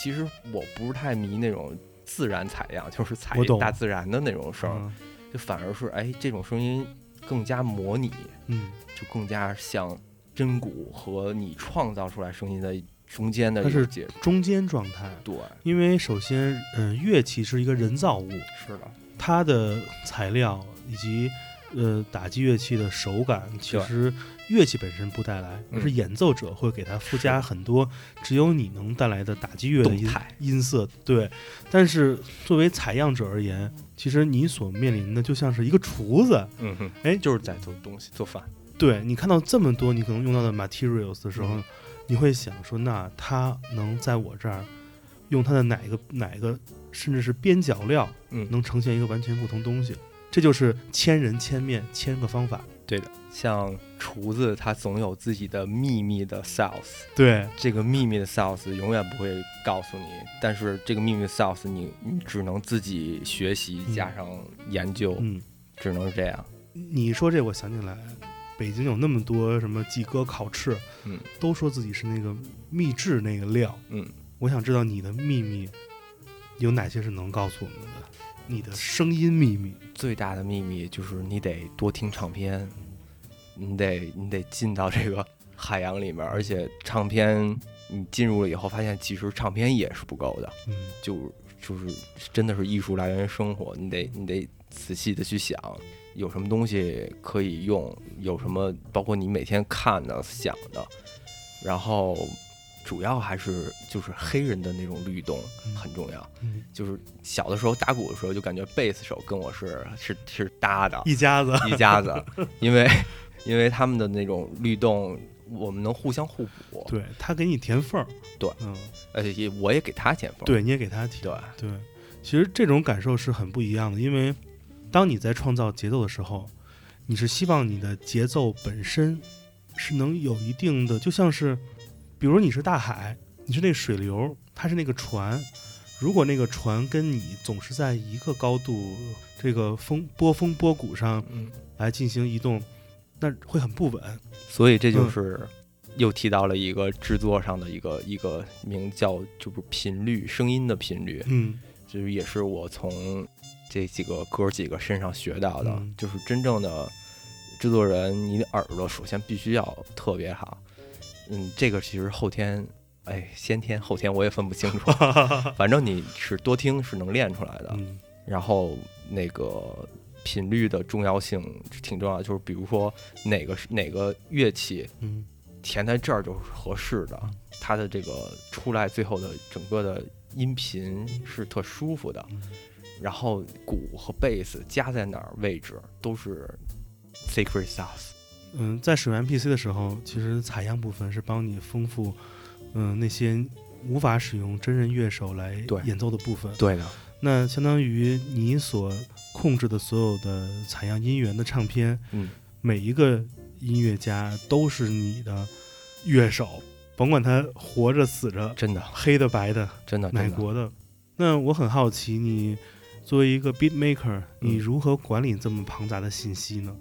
其实我不是太迷那种自然采样，就是采大自然的那种声就反而是哎这种声音更加模拟，嗯，就更加像真鼓和你创造出来声音的中间的它是。中间状态。对，因为首先，嗯，乐器是一个人造物，是的，它的材料以及呃打击乐器的手感，其实乐器本身不带来，而是嗯演奏者会给它附加很多只有你能带来的打击乐的音音色。对，但是作为采样者而言，其实你所面临的就像是一个厨子，嗯哼，哎就是在做东西做饭。对你看到这么多你可能用到的 materials 的时候，嗯你会想说，那他能在我这儿用他的哪个哪个甚至是边角料，嗯能呈现一个完全不同东西。这就是千人千面千个方法。对的，像厨子他总有自己的秘密的 sauce，对，这个秘密的 sauce 永远不会告诉你，但是这个秘密的 sauce 你你只能自己学习嗯加上研究，嗯，只能是这样。你说这，我想起来，北京有那么多什么鸡哥烤翅，嗯，都说自己是那个秘制那个料，嗯，我想知道你的秘密有哪些是能告诉我们的？你的声音秘密，最大的秘密就是你得多听唱片，你得你得进到这个海洋里面，而且唱片你进入了以后，发现其实唱片也是不够的，嗯。就就是真的是艺术来源于生活，你得你得仔细的去想，有什么东西可以用，有什么包括你每天看的、想的，然后主要还是就是黑人的那种律动嗯。很重要。嗯，就是小的时候打鼓的时候，就感觉贝斯手跟我是是是搭的，一家子，一家子，*laughs* 因为因为他们的那种律动，我们能互相互补。对他给你填缝儿，对。嗯，而且也我也给他填缝儿。对，你也给他填，对，对，其实这种感受是很不一样的，因为当你在创造节奏的时候，你是希望你的节奏本身是能有一定的，就像是，比如你是大海，你是那水流，它是那个船，如果那个船跟你总是在一个高度，这个风波峰波谷上嗯，来进行移动，那会很不稳。所以这就嗯是又提到了一个制作上的一个一个名叫就是频率，声音的频率，嗯就是也是我从这几个哥几个身上学到的，嗯就是真正的制作人，你的耳朵首先必须要特别好。嗯，这个其实后天，哎，先天后天我也分不清楚，*laughs* 反正你是多听是能练出来的。嗯然后那个频率的重要性挺重要，就是比如说哪个是哪个乐器嗯填在这儿就是合适的，它的这个出来最后的整个的音频是特舒服的嗯。然后鼓和贝斯加在哪儿位置都是 secret sauce。嗯，在使用 MPC 的时候，其实采样部分是帮你丰富，嗯，那些无法使用真人乐手来演奏的部分。对的，那相当于你所控制的所有的采样音源的唱片，嗯，每一个音乐家都是你的乐手，甭管他活着死着，真的黑的白的，真的真的。哪国的。那我很好奇，你作为一个 beat maker，你嗯如何管理这么庞杂的信息呢？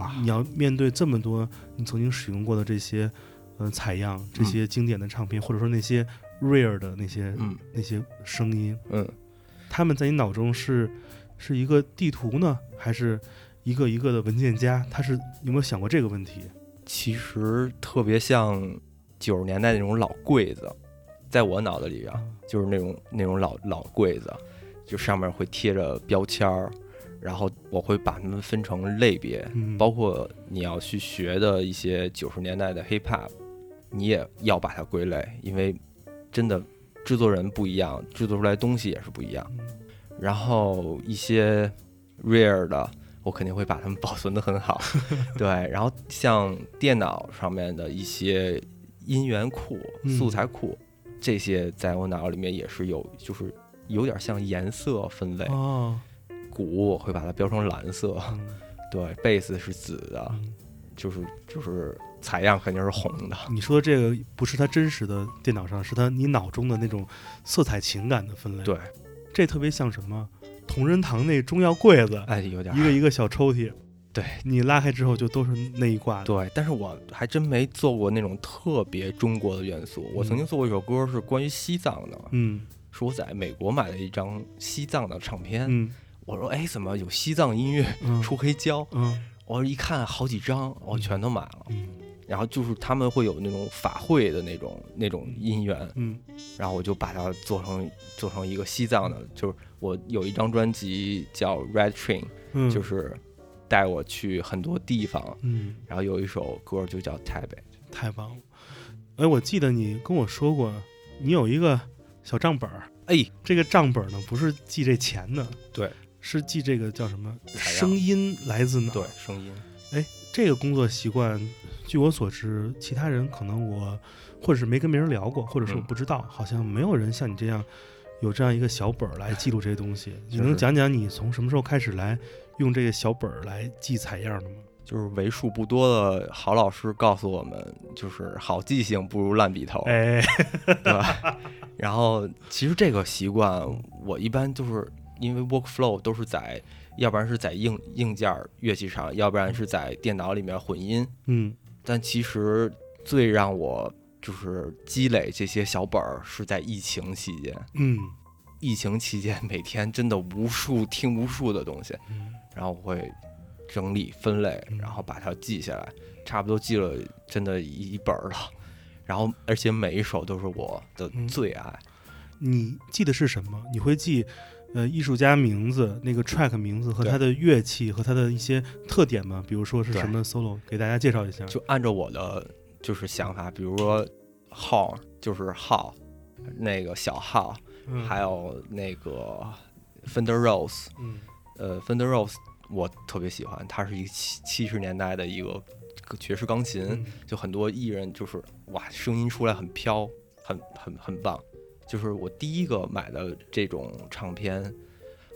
哇你要面对这么多你曾经使用过的这些，呃，采样，这些经典的唱片，或者说那些 rare 的那些、嗯。那些声音，嗯，他们在你脑中是是一个地图呢，还是一个一个的文件夹？他是有没有想过这个问题？其实特别像九十年代那种老柜子，在我脑子里啊，就是那种那种老老柜子，就上面会贴着标签儿，然后我会把它们分成类别，嗯，包括你要去学的一些九十年代的 hip hop，你也要把它归类，因为真的制作人不一样，制作出来东西也是不一样。嗯然后一些 rare 的，我肯定会把它们 *laughs* 保存的很好。*laughs* 对，然后像电脑上面的一些音源库、嗯素材库，这些在我脑里面也是有，就是有点像颜色分类。哦，鼓我会把它标成蓝色，嗯 *laughs* 对，贝斯是紫的，嗯就是就是采样肯定是红的。你说的这个不是它真实的电脑上，是他你脑中的那种色彩情感的分类。对，这特别像什么？同仁堂那中药柜子，哎，有点一个一个小抽屉，对你拉开之后就都是那一挂的。对，但是我还真没做过那种特别中国的元素。我曾经做过一首歌是关于西藏的，嗯是我在美国买的一张西藏的唱片。嗯我说，哎，怎么有西藏音乐嗯出黑胶？嗯我一看好几张，我嗯全都买了。嗯然后就是他们会有那种法会的那种那种音源，嗯然后我就把它做成做成一个西藏的，就是我有一张专辑叫《Red Train》，嗯，就是带我去很多地方，嗯，然后有一首歌就叫《台北》。太棒了。哎，我记得你跟我说过，你有一个小账本儿，哎，这个账本儿呢不是记这钱的，对，是记这个叫什么声音来自哪儿？对，声音，哎这个工作习惯，据我所知，其他人可能我或者是没跟别人聊过，或者是我嗯不知道，好像没有人像你这样有这样一个小本儿来记录这些东西。你能讲讲你从什么时候开始来用这个小本儿来记采样的吗？就是为数不多的好老师告诉我们，就是好记性不如烂笔头，哎，对吧？*laughs* 然后其实这个习惯，我一般就是因为 workflow 都是在，要不然是在硬硬件儿乐器上，要不然是在电脑里面混音。嗯但其实最让我就是积累这些小本儿，是在疫情期间。嗯疫情期间，每天真的无数听无数的东西，嗯然后我会整理分类，嗯然后把它记下来，差不多记了真的一本儿了。然后，而且每一首都是我的嗯最爱。你记得是什么？你会记呃艺术家名字、那个 track 名字和对他的乐器和他的一些特点吗？比如说是什么 solo，给大家介绍一下。就按照我的就是想法，比如说号就是号，那个小号，嗯还有那个 Fender Rose，嗯呃，Fender Rose 我特别喜欢，它是一个七七十年代的一个爵士钢琴，嗯就很多艺人就是哇，声音出来很飘，很很很棒。就是我第一个买的这种唱片，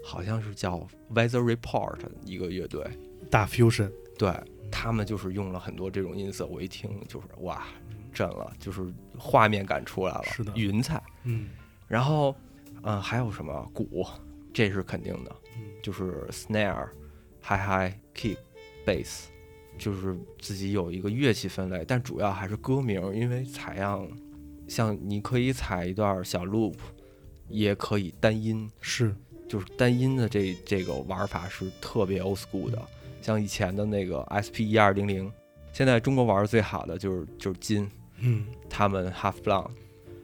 好像是叫 Weather Report 一个乐队，大 fusion，对他们就是用了很多这种音色，我一听就是哇，震了，就是画面感出来了，是的云彩。嗯。然后，嗯、还有什么？鼓，这是肯定的，嗯。就是 snare、hi hi kick、bass，就是自己有一个乐器分类，但主要还是歌名，因为采样，像你可以踩一段小 loop，也可以单音，是。就是单音的这这个玩法是特别 old school 的，像以前的那个 SP 一二零零，现在中国玩的最好的就是就是金，嗯。他们 half blown，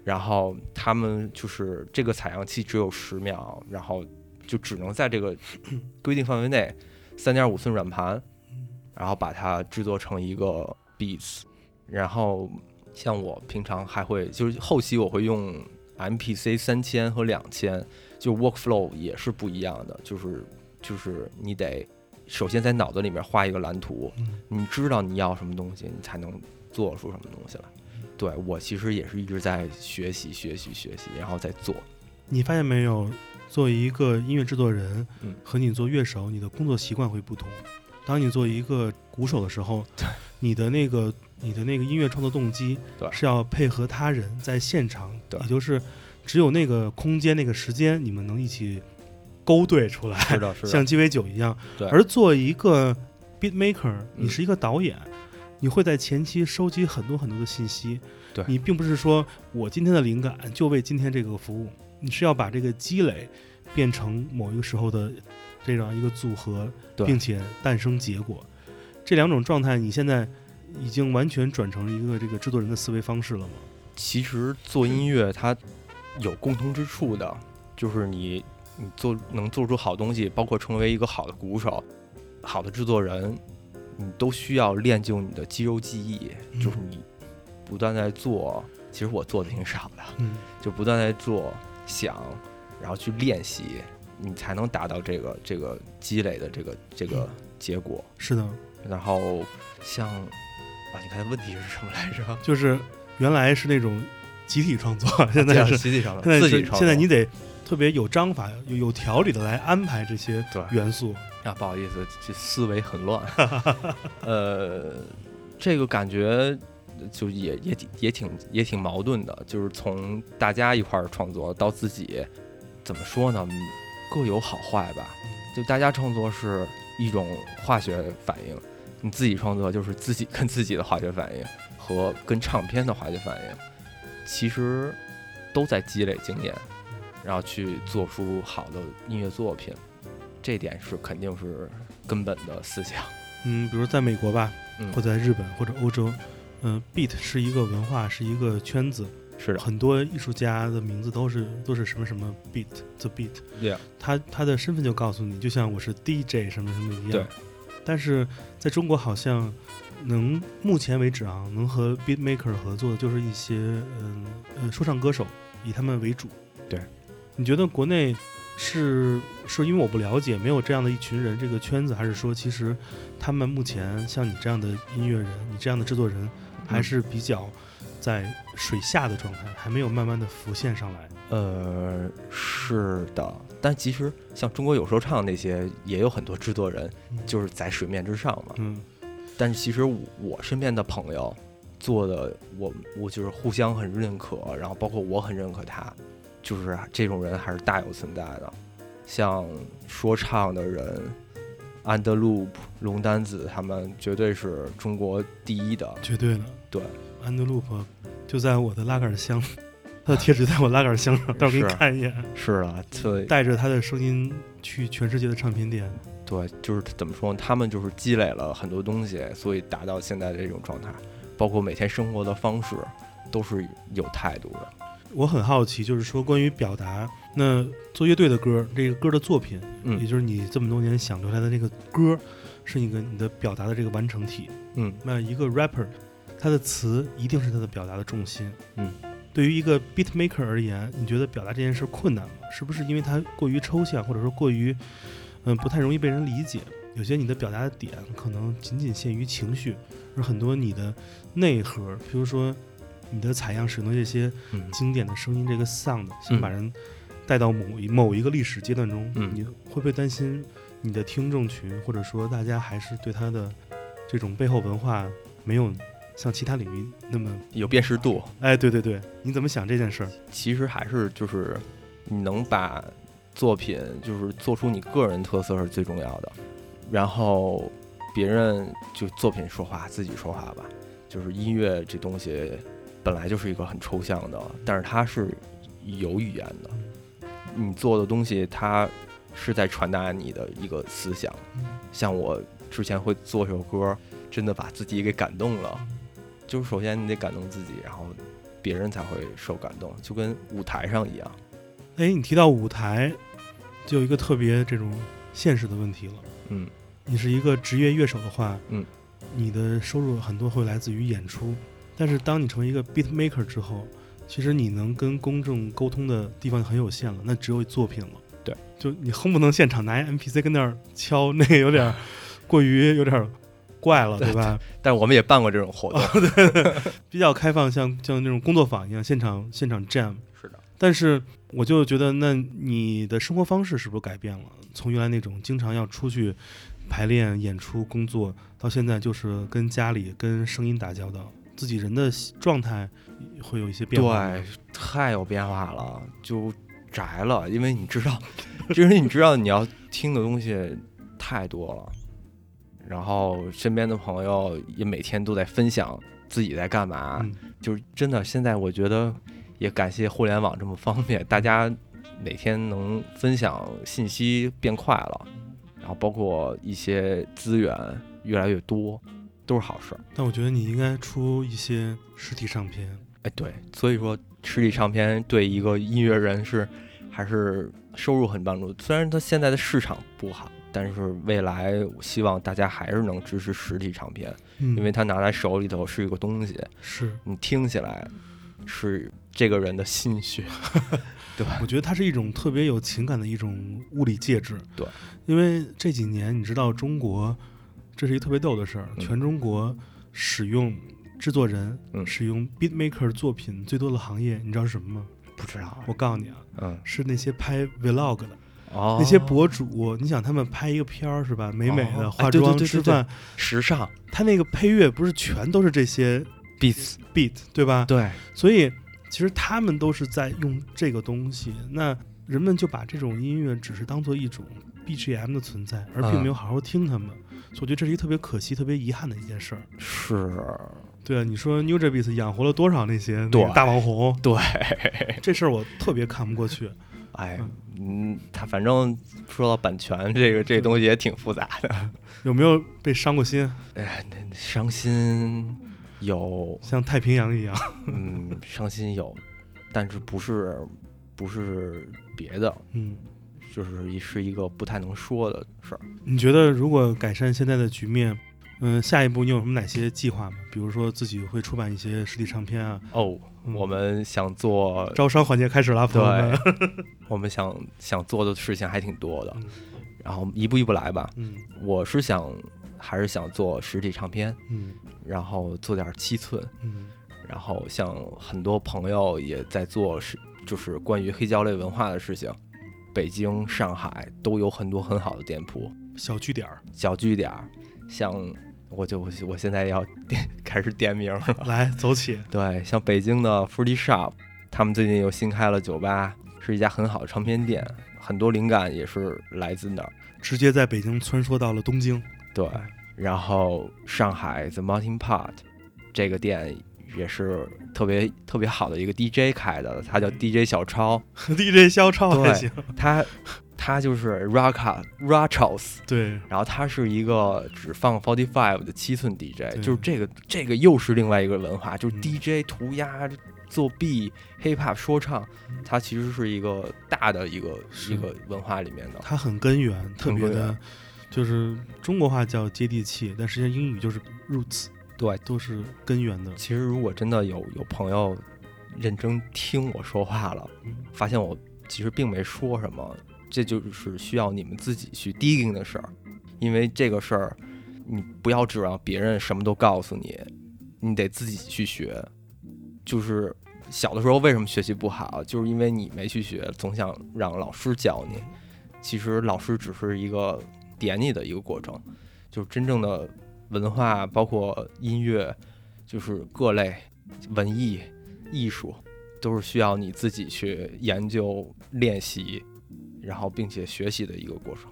然后他们就是这个采样期只有十秒，然后就只能在这个 *coughs* 规定范围内，三点五寸软盘，然后把它制作成一个 beats，然后像我平常还会就是后期我会用 MPC 三千和两千，就 workflow 也是不一样的，就是就是你得首先在脑子里面画一个蓝图，嗯你知道你要什么东西，你才能做出什么东西来。对我其实也是一直在学习、学习、学习，然后再做。你发现没有？作为一个音乐制作人，嗯和你做乐手，你的工作习惯会不同。当你做一个鼓手的时候，你的那个你的那个音乐创作动机对。是要配合他人在现场，对。也就是只有那个空间、那个时间，你们能一起勾兑出来，是的，是的，*laughs* 像鸡尾酒一样。对。而做一个 beat maker，你嗯是一个导演，你会在前期收集很多很多的信息。对。你并不是说我今天的灵感就为今天这个服务，你是要把这个积累变成某一个时候的这样一个组合，并且诞生结果。这两种状态，你现在已经完全转成一个这个制作人的思维方式了吗？其实做音乐它有共通之处的，就是你你做能做出好东西，包括成为一个好的鼓手、好的制作人，你都需要练就你的肌肉记忆，嗯就是你不断在做。其实我做的挺少的，嗯就不断在做想，然后去练习，你才能达到这个这个积累的这个这个结果。是的，然后像啊，你看问题是什么来着？*laughs* 就是原来是那种集体创作，现在是集体创作现在是自己创作现在你得特别有章法、有有条理的来安排这些对元素。啊，不好意思，这思维很乱。*laughs* 呃，这个感觉就也也挺也挺也挺矛盾的，就是从大家一块儿创作到自己，怎么说呢？各有好坏吧。就大家创作是一种化学反应，你自己创作就是自己跟自己的化学反应和跟唱片的化学反应，其实都在积累经验，然后去做出好的音乐作品。这点是肯定是根本的思想。嗯，比如在美国吧，嗯或，在日本或者欧洲，嗯、b e a t 是一个文化，是一个圈子，是的，很多艺术家的名字都是都是什么什么 beat，the beat，对他他的身份就告诉你，就像我是 DJ 什么什么一样。对。但是在中国好像能目前为止啊，能和 beat maker 合作的就是一些嗯呃说唱歌手，以他们为主。对。你觉得国内是是因为我不了解，没有这样的一群人这个圈子，还是说其实他们目前像你这样的音乐人，你这样的制作人，还是比较在水下的状态，还没有慢慢的浮现上来。呃，是的，但其实像中国有说唱那些，也有很多制作人嗯就是在水面之上嘛。嗯但是其实我我身边的朋友做的，我我就是互相很认可，然后包括我很认可他，就是这种人还是大有存在的。像说唱的人，安德鲁普、龙丹子他们绝对是中国第一的。绝对的。对，安德鲁普就在我的拉杆箱，他的贴纸在我拉杆箱上，待会儿给你看一眼。是啊，对带着他的声音去全世界的唱片店。对，就是怎么说呢？他们就是积累了很多东西，所以达到现在的这种状态，包括每天生活的方式都是有态度的。我很好奇，就是说关于表达，那做乐队的歌，这个歌的作品，嗯也就是你这么多年想出来的那个歌，是一个你的表达的这个完成体。嗯那一个 rapper，他的词一定是他的表达的重心。嗯，对于一个 beat maker 而言，你觉得表达这件事困难吗？是不是因为它过于抽象，或者说过于，嗯，不太容易被人理解？有些你的表达的点可能仅仅限于情绪，而很多你的内核，比如说你的采样使用的这些嗯经典的声音，这个 sound，想嗯把人带到某一某一个历史阶段中，嗯你会不会担心你的听众群，或者说大家还是对他的这种背后文化没有像其他领域那么？有辨识度，哎，对对对，你怎么想这件事儿？其实还是就是你能把作品就是做出你个人特色是最重要的，然后别人就作品说话，自己说话吧。就是音乐这东西本来就是一个很抽象的，但是它是有语言的。你做的东西，它是在传达你的一个思想。像我之前会做首歌，真的把自己给感动了。就是首先你得感动自己，然后别人才会受感动，就跟舞台上一样。哎，你提到舞台，就有一个特别这种现实的问题了。嗯你是一个职业乐手的话，嗯，你的收入很多会来自于演出，但是当你成为一个 beat maker 之后，其实你能跟公众沟通的地方很有限了，那只有作品了。对，就你哼不能现场拿一 MPC 跟那儿敲，*laughs* 那个有点儿过于有点儿怪了，对吧？但我们也办过这种活动。*laughs* 比较开放，像像那种工作坊一样，现场现场 jam。是的，但是我就觉得，那你的生活方式是不是改变了？从原来那种经常要出去排练、演出、工作，到现在就是跟家里、跟声音打交道，自己人的状态会有一些变化。对，太有变化了，就宅了，因为你知道，*laughs* 就是你知道你要听的东西太多了，然后身边的朋友也每天都在分享自己在干嘛，嗯就是真的，现在我觉得也感谢互联网这么方便，大家每天能分享信息变快了，然后包括一些资源越来越多，都是好事儿。但我觉得你应该出一些实体唱片。哎，对，所以说实体唱片对一个音乐人是还是收入很帮助。虽然它现在的市场不好，但是未来我希望大家还是能支持实体唱片，嗯，因为它拿在手里头是一个东西，是，你听起来是这个人的心血。*laughs* 对吧？我觉得它是一种特别有情感的一种物理介质。对，因为这几年你知道中国，这是一个特别逗的事儿，嗯全中国使用制作人、嗯使用 beat maker 作品最多的行业，你知道是什么吗？不知道，我告诉你啊，嗯，是那些拍 vlog 的、哦，那些博主，你想他们拍一个片儿是吧？美美的、哦化妆、吃饭，时尚他那个配乐不是全都是这些 beats，beat 对吧？对，所以其实他们都是在用这个东西，那人们就把这种音乐只是当做一种 BGM 的存在，而并没有好好听他们。所以我觉得这是一个特别可惜、特别遗憾的一件事儿。是，对啊，你说 New j a b e s 养活了多少那些大网红？对，这事儿我特别看不过去。哎，嗯，他反正说到版权这个这个东西也挺复杂的。有没有被伤过心？哎，伤心有，像太平洋一样？嗯，伤心有，但是不是不是别的，嗯，就是一是一个不太能说的事儿。你觉得如果改善现在的局面，嗯，下一步你有什么哪些计划吗？比如说自己会出版一些实体唱片啊？哦，嗯我们想做，招商环节开始了，朋友们。*laughs* 我们想想做的事情还挺多的。嗯，然后一步一步来吧。嗯。我是想还是想做实体唱片，嗯。然后做点七寸，嗯。然后像很多朋友也在做是就是关于黑胶类文化的事情，北京、上海都有很多很好的店铺、小据点儿，小据点儿，像我就我现在要点 *laughs* 开始点名了，来走起。对，像北京的 Fruity Shop，他们最近又新开了酒吧，是一家很好的唱片店，很多灵感也是来自那儿。直接在北京穿梭到了东京。对，然后上海 The mounting Pot 这个店也是特别特别好的一个 DJ 开的，他叫 DJ 小超，*laughs* DJ 小超还对行。他他就是 Raka Rachos，对，然后他是一个只放 Forty Five 的七寸 DJ，就是这个这个又是另外一个文化，就是嗯 DJ 涂鸦、作弊、hip hop 说唱，它其实是一个大的一个一个文化里面的。它很根源，特别的，就是中国话叫接地气，但实际上英语就是 roots，对，都是根源的。其实如果真的有有朋友认真听我说话了，嗯。发现我其实并没说什么，这就是需要你们自己去 digging 的事儿，因为这个事儿你不要指望别人什么都告诉你，你得自己去学。就是小的时候为什么学习不好，就是因为你没去学，总想让老师教你。其实老师只是一个点你的一个过程，就是真正的文化，包括音乐，就是各类文艺、艺术，都是需要你自己去研究、练习，然后并且学习的一个过程。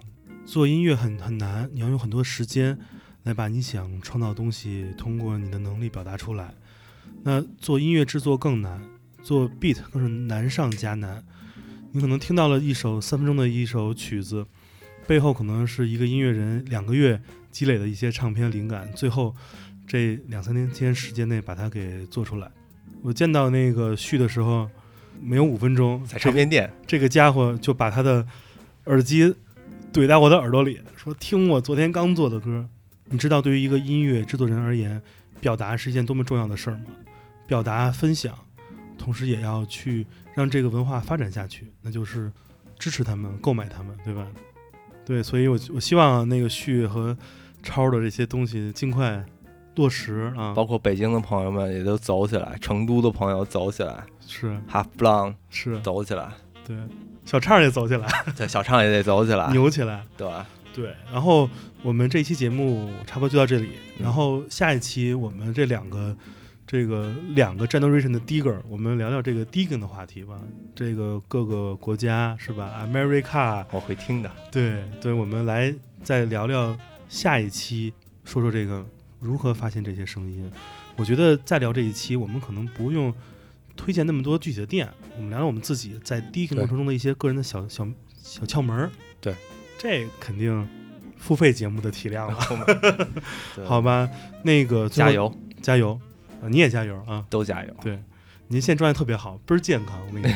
做音乐很很难，你要用很多时间来把你想创造的东西通过你的能力表达出来。那做音乐制作更难，做 beat 更是难上加难。你可能听到了一首三分钟的一首曲子，背后可能是一个音乐人两个月积累的一些唱片灵感，最后这两三天间时间内把它给做出来。我见到那个旭的时候，没有五分钟，在唱片店，这个家伙就把他的耳机怼在我的耳朵里，说：“听我昨天刚做的歌。”你知道，对于一个音乐制作人而言，表达是一件多么重要的事儿吗？表达、分享，同时也要去让这个文化发展下去，那就是支持他们、购买他们，对吧？对，所以我我希望那个旭和超的这些东西尽快落实啊。包括北京的朋友们也都走起来，成都的朋友走起来是，Half Blown 是，走起来，对，小畅也走起来，*laughs* 对，小畅也得走起来，扭起来。对？对，然后我们这期节目差不多就到这里，嗯然后下一期我们这两个这个两个 generation 的 digger，我们聊聊这个 digging 的话题吧。这个各个国家是吧？America，我会听的。对对，我们来再聊聊下一期，说说这个如何发现这些声音。我觉得再聊这一期，我们可能不用推荐那么多具体的店，我们聊聊我们自己在 digging 对过程中的一些个人的小小小窍门儿。对，这肯定付费节目的体量了。对 *laughs* 好，吧，那个加油，加油啊！你也加油啊！都加油！对，您现在状态特别好，倍儿健康。我跟你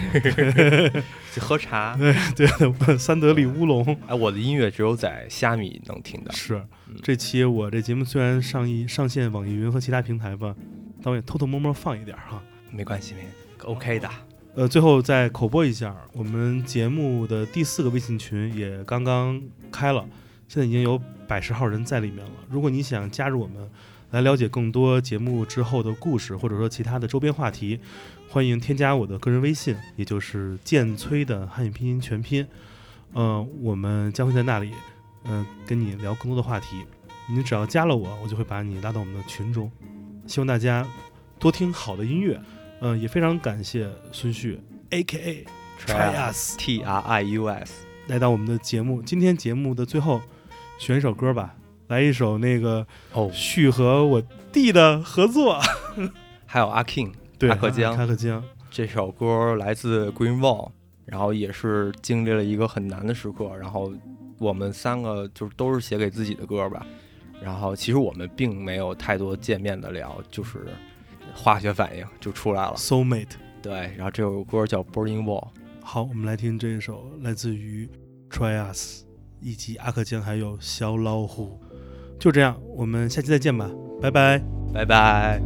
说，*laughs* 喝茶。*laughs* 对对，三得利乌龙哎，我的音乐只有在虾米能听到。是嗯这期我这节目虽然上一上线网易云和其他平台吧，但我也偷偷摸摸放一点儿哈。没关系，没 OK 的。呃，最后再口播一下，我们节目的第四个微信群也刚刚开了，现在已经有百十号人在里面了。如果你想加入我们，来了解更多节目之后的故事，或者说其他的周边话题，欢迎添加我的个人微信，也就是剑崔的汉语拼音全拼。呃，我们将会在那里，呃，跟你聊更多的话题。你只要加了我，我就会把你拉到我们的群中。希望大家多听好的音乐。呃，也非常感谢孙旭 （A.K.A. Try Us） T R I U S。来到我们的节目。今天节目的最后，选一首歌吧，来一首那个哦，旭和我弟的合作，*laughs* 还有阿 King 对，阿克江阿克江，这首歌来自 Green Wall，然后也是经历了一个很难的时刻，然后我们三个就是都是写给自己的歌吧，然后其实我们并没有太多见面的聊，就是化学反应就出来了，Soul Mate。对，然后这首歌叫 Burning Wall，好，我们来听这一首来自于 Tryas，以及阿克江还有小老虎。就这样，我们下期再见吧，拜拜。拜拜。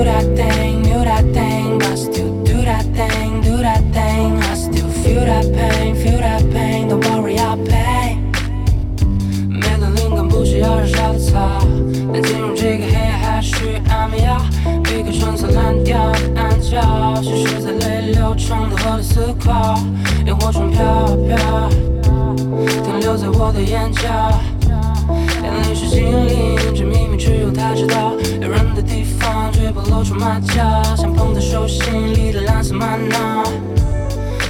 That thing, knew that thing, but still do that thing, do that thing. I still feel that pain, feel that pain. Don't worry, I'll pay. 没了灵感不需要燃烧的草，但进入这个黑暗还需要安眠药。一个春色蓝调的暗角，心事在泪流中的合理思考，萤火虫飘啊飘，停留在我的眼角。眼里是精灵，只有他知道。有人的地方绝不露出马脚，像捧在手心里的蓝色玛瑙。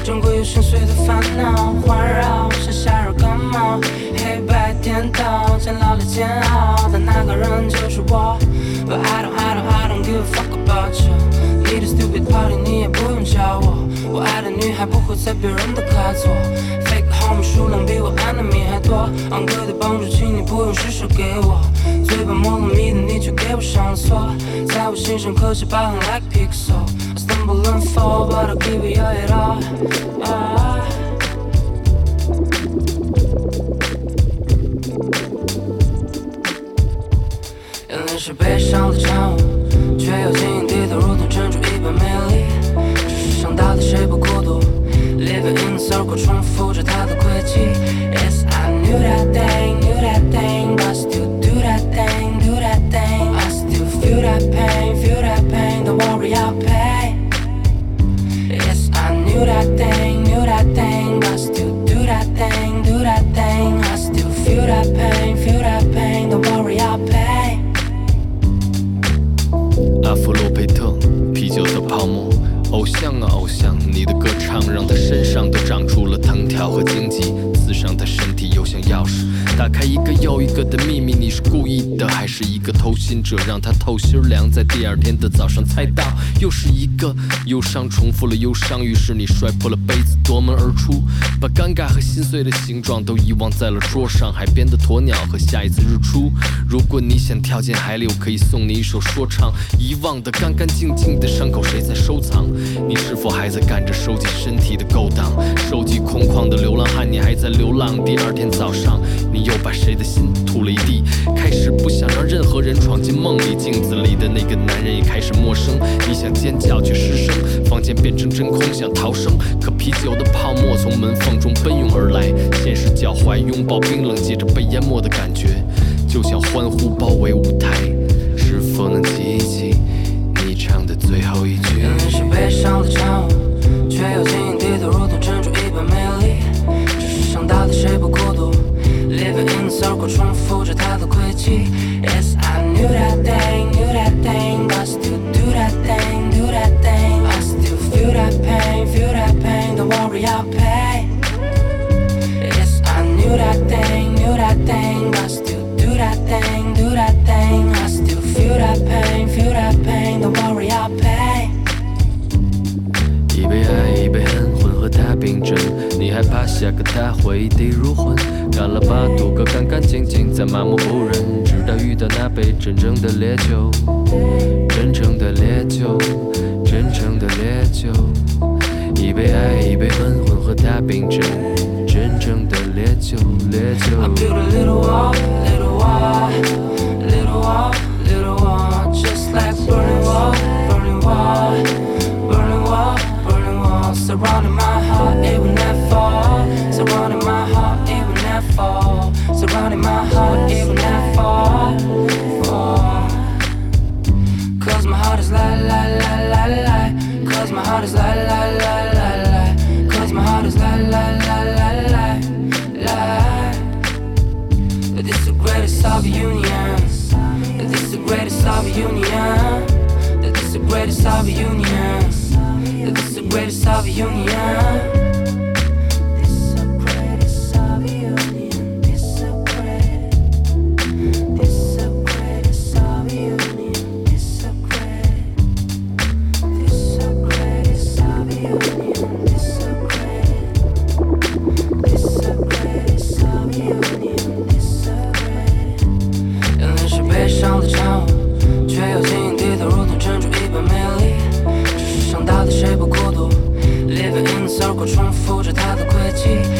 终归有心碎的烦恼环绕，像夏日感冒，黑白颠倒，煎熬里煎熬，但那个人就是我。But I don't, I don't, I don't give a fuck about you。你的 stupid party 你也不用教我，我爱的女孩不会在别人的卡座。Fake homie 数量比我 enemy 还多，昂贵的帮助，请你不用施舍给我。嘴巴磨了蜜的你却给我上锁，在我心上刻下疤痕 like pixel。I stumble and fall, but I'll give you it all. Ah. 眼泪是悲伤的产物，却又晶莹剔透，如同珍珠一般美丽。这世上到底谁不孤独 ？Living in a circle，重复着它的轨迹。Yes, I knew that thing, knew that thing, but still do that thing, do that thing. I still feel that pain, feel that pain. Don't worry, I'll pay. Yes, I knew that thing, knew that thing, but still do that thing, do that thing. I still feel that pain, feel that pain. Don't worry, I'll pay. 阿弗洛佩特，啤酒的泡沫。偶像啊偶像，你的歌唱让他身上都长出 刀和荆棘，刺伤他身体。又像钥匙，打开一个又一个的秘密。你是故意的，还是一个偷心者？让他透心凉，在第二天的早上猜到，又是一个忧伤重复了忧伤。于是你摔破了杯子，夺门而出，把尴尬和心碎的形状都遗忘在了桌上。海边的鸵鸟和下一次日出。如果你想跳进海里，我可以送你一首说唱。遗忘的干干净净的伤口，谁在收藏？你是否还在干着收集身体的勾当？收集空旷的流浪汉，你还在流浪。第二天早上，你又把谁的心吐了一地？开始不想让任何人闯进梦里，镜子里的那个男人也开始陌生。你想尖叫却失声，房间变成真空，想逃生，可啤酒的泡沫从门缝中奔涌而来。现实脚踝拥抱冰冷，接着被淹没的感觉，就像欢呼包围舞台。是否能记起你唱的最后一句？眼泪是悲伤的产物，却又晶莹剔透，如同珍珠一般美丽。只是想到底谁不 孤独？Living in a circle，重复着它的轨迹。Yes, I knew that thing, knew that thing, but still do that thing, do that thing. I still feel that pain, feel that pain. Don't worry, I'll pay. 你害怕下个他会地入魂，干了吧，赌个干干净净，再麻木不仁，直到遇到那杯真正的烈酒，真正的烈酒，真正的烈酒。一杯爱，一杯恨，混合它冰镇，真正的烈酒，烈酒。Surrounding my heart is la la la la la, cause my heart is la la la la la, la. This is the greatest of unions. This is the greatest of union. This is the greatest of unions. This is the greatest of union. 守着他的轨迹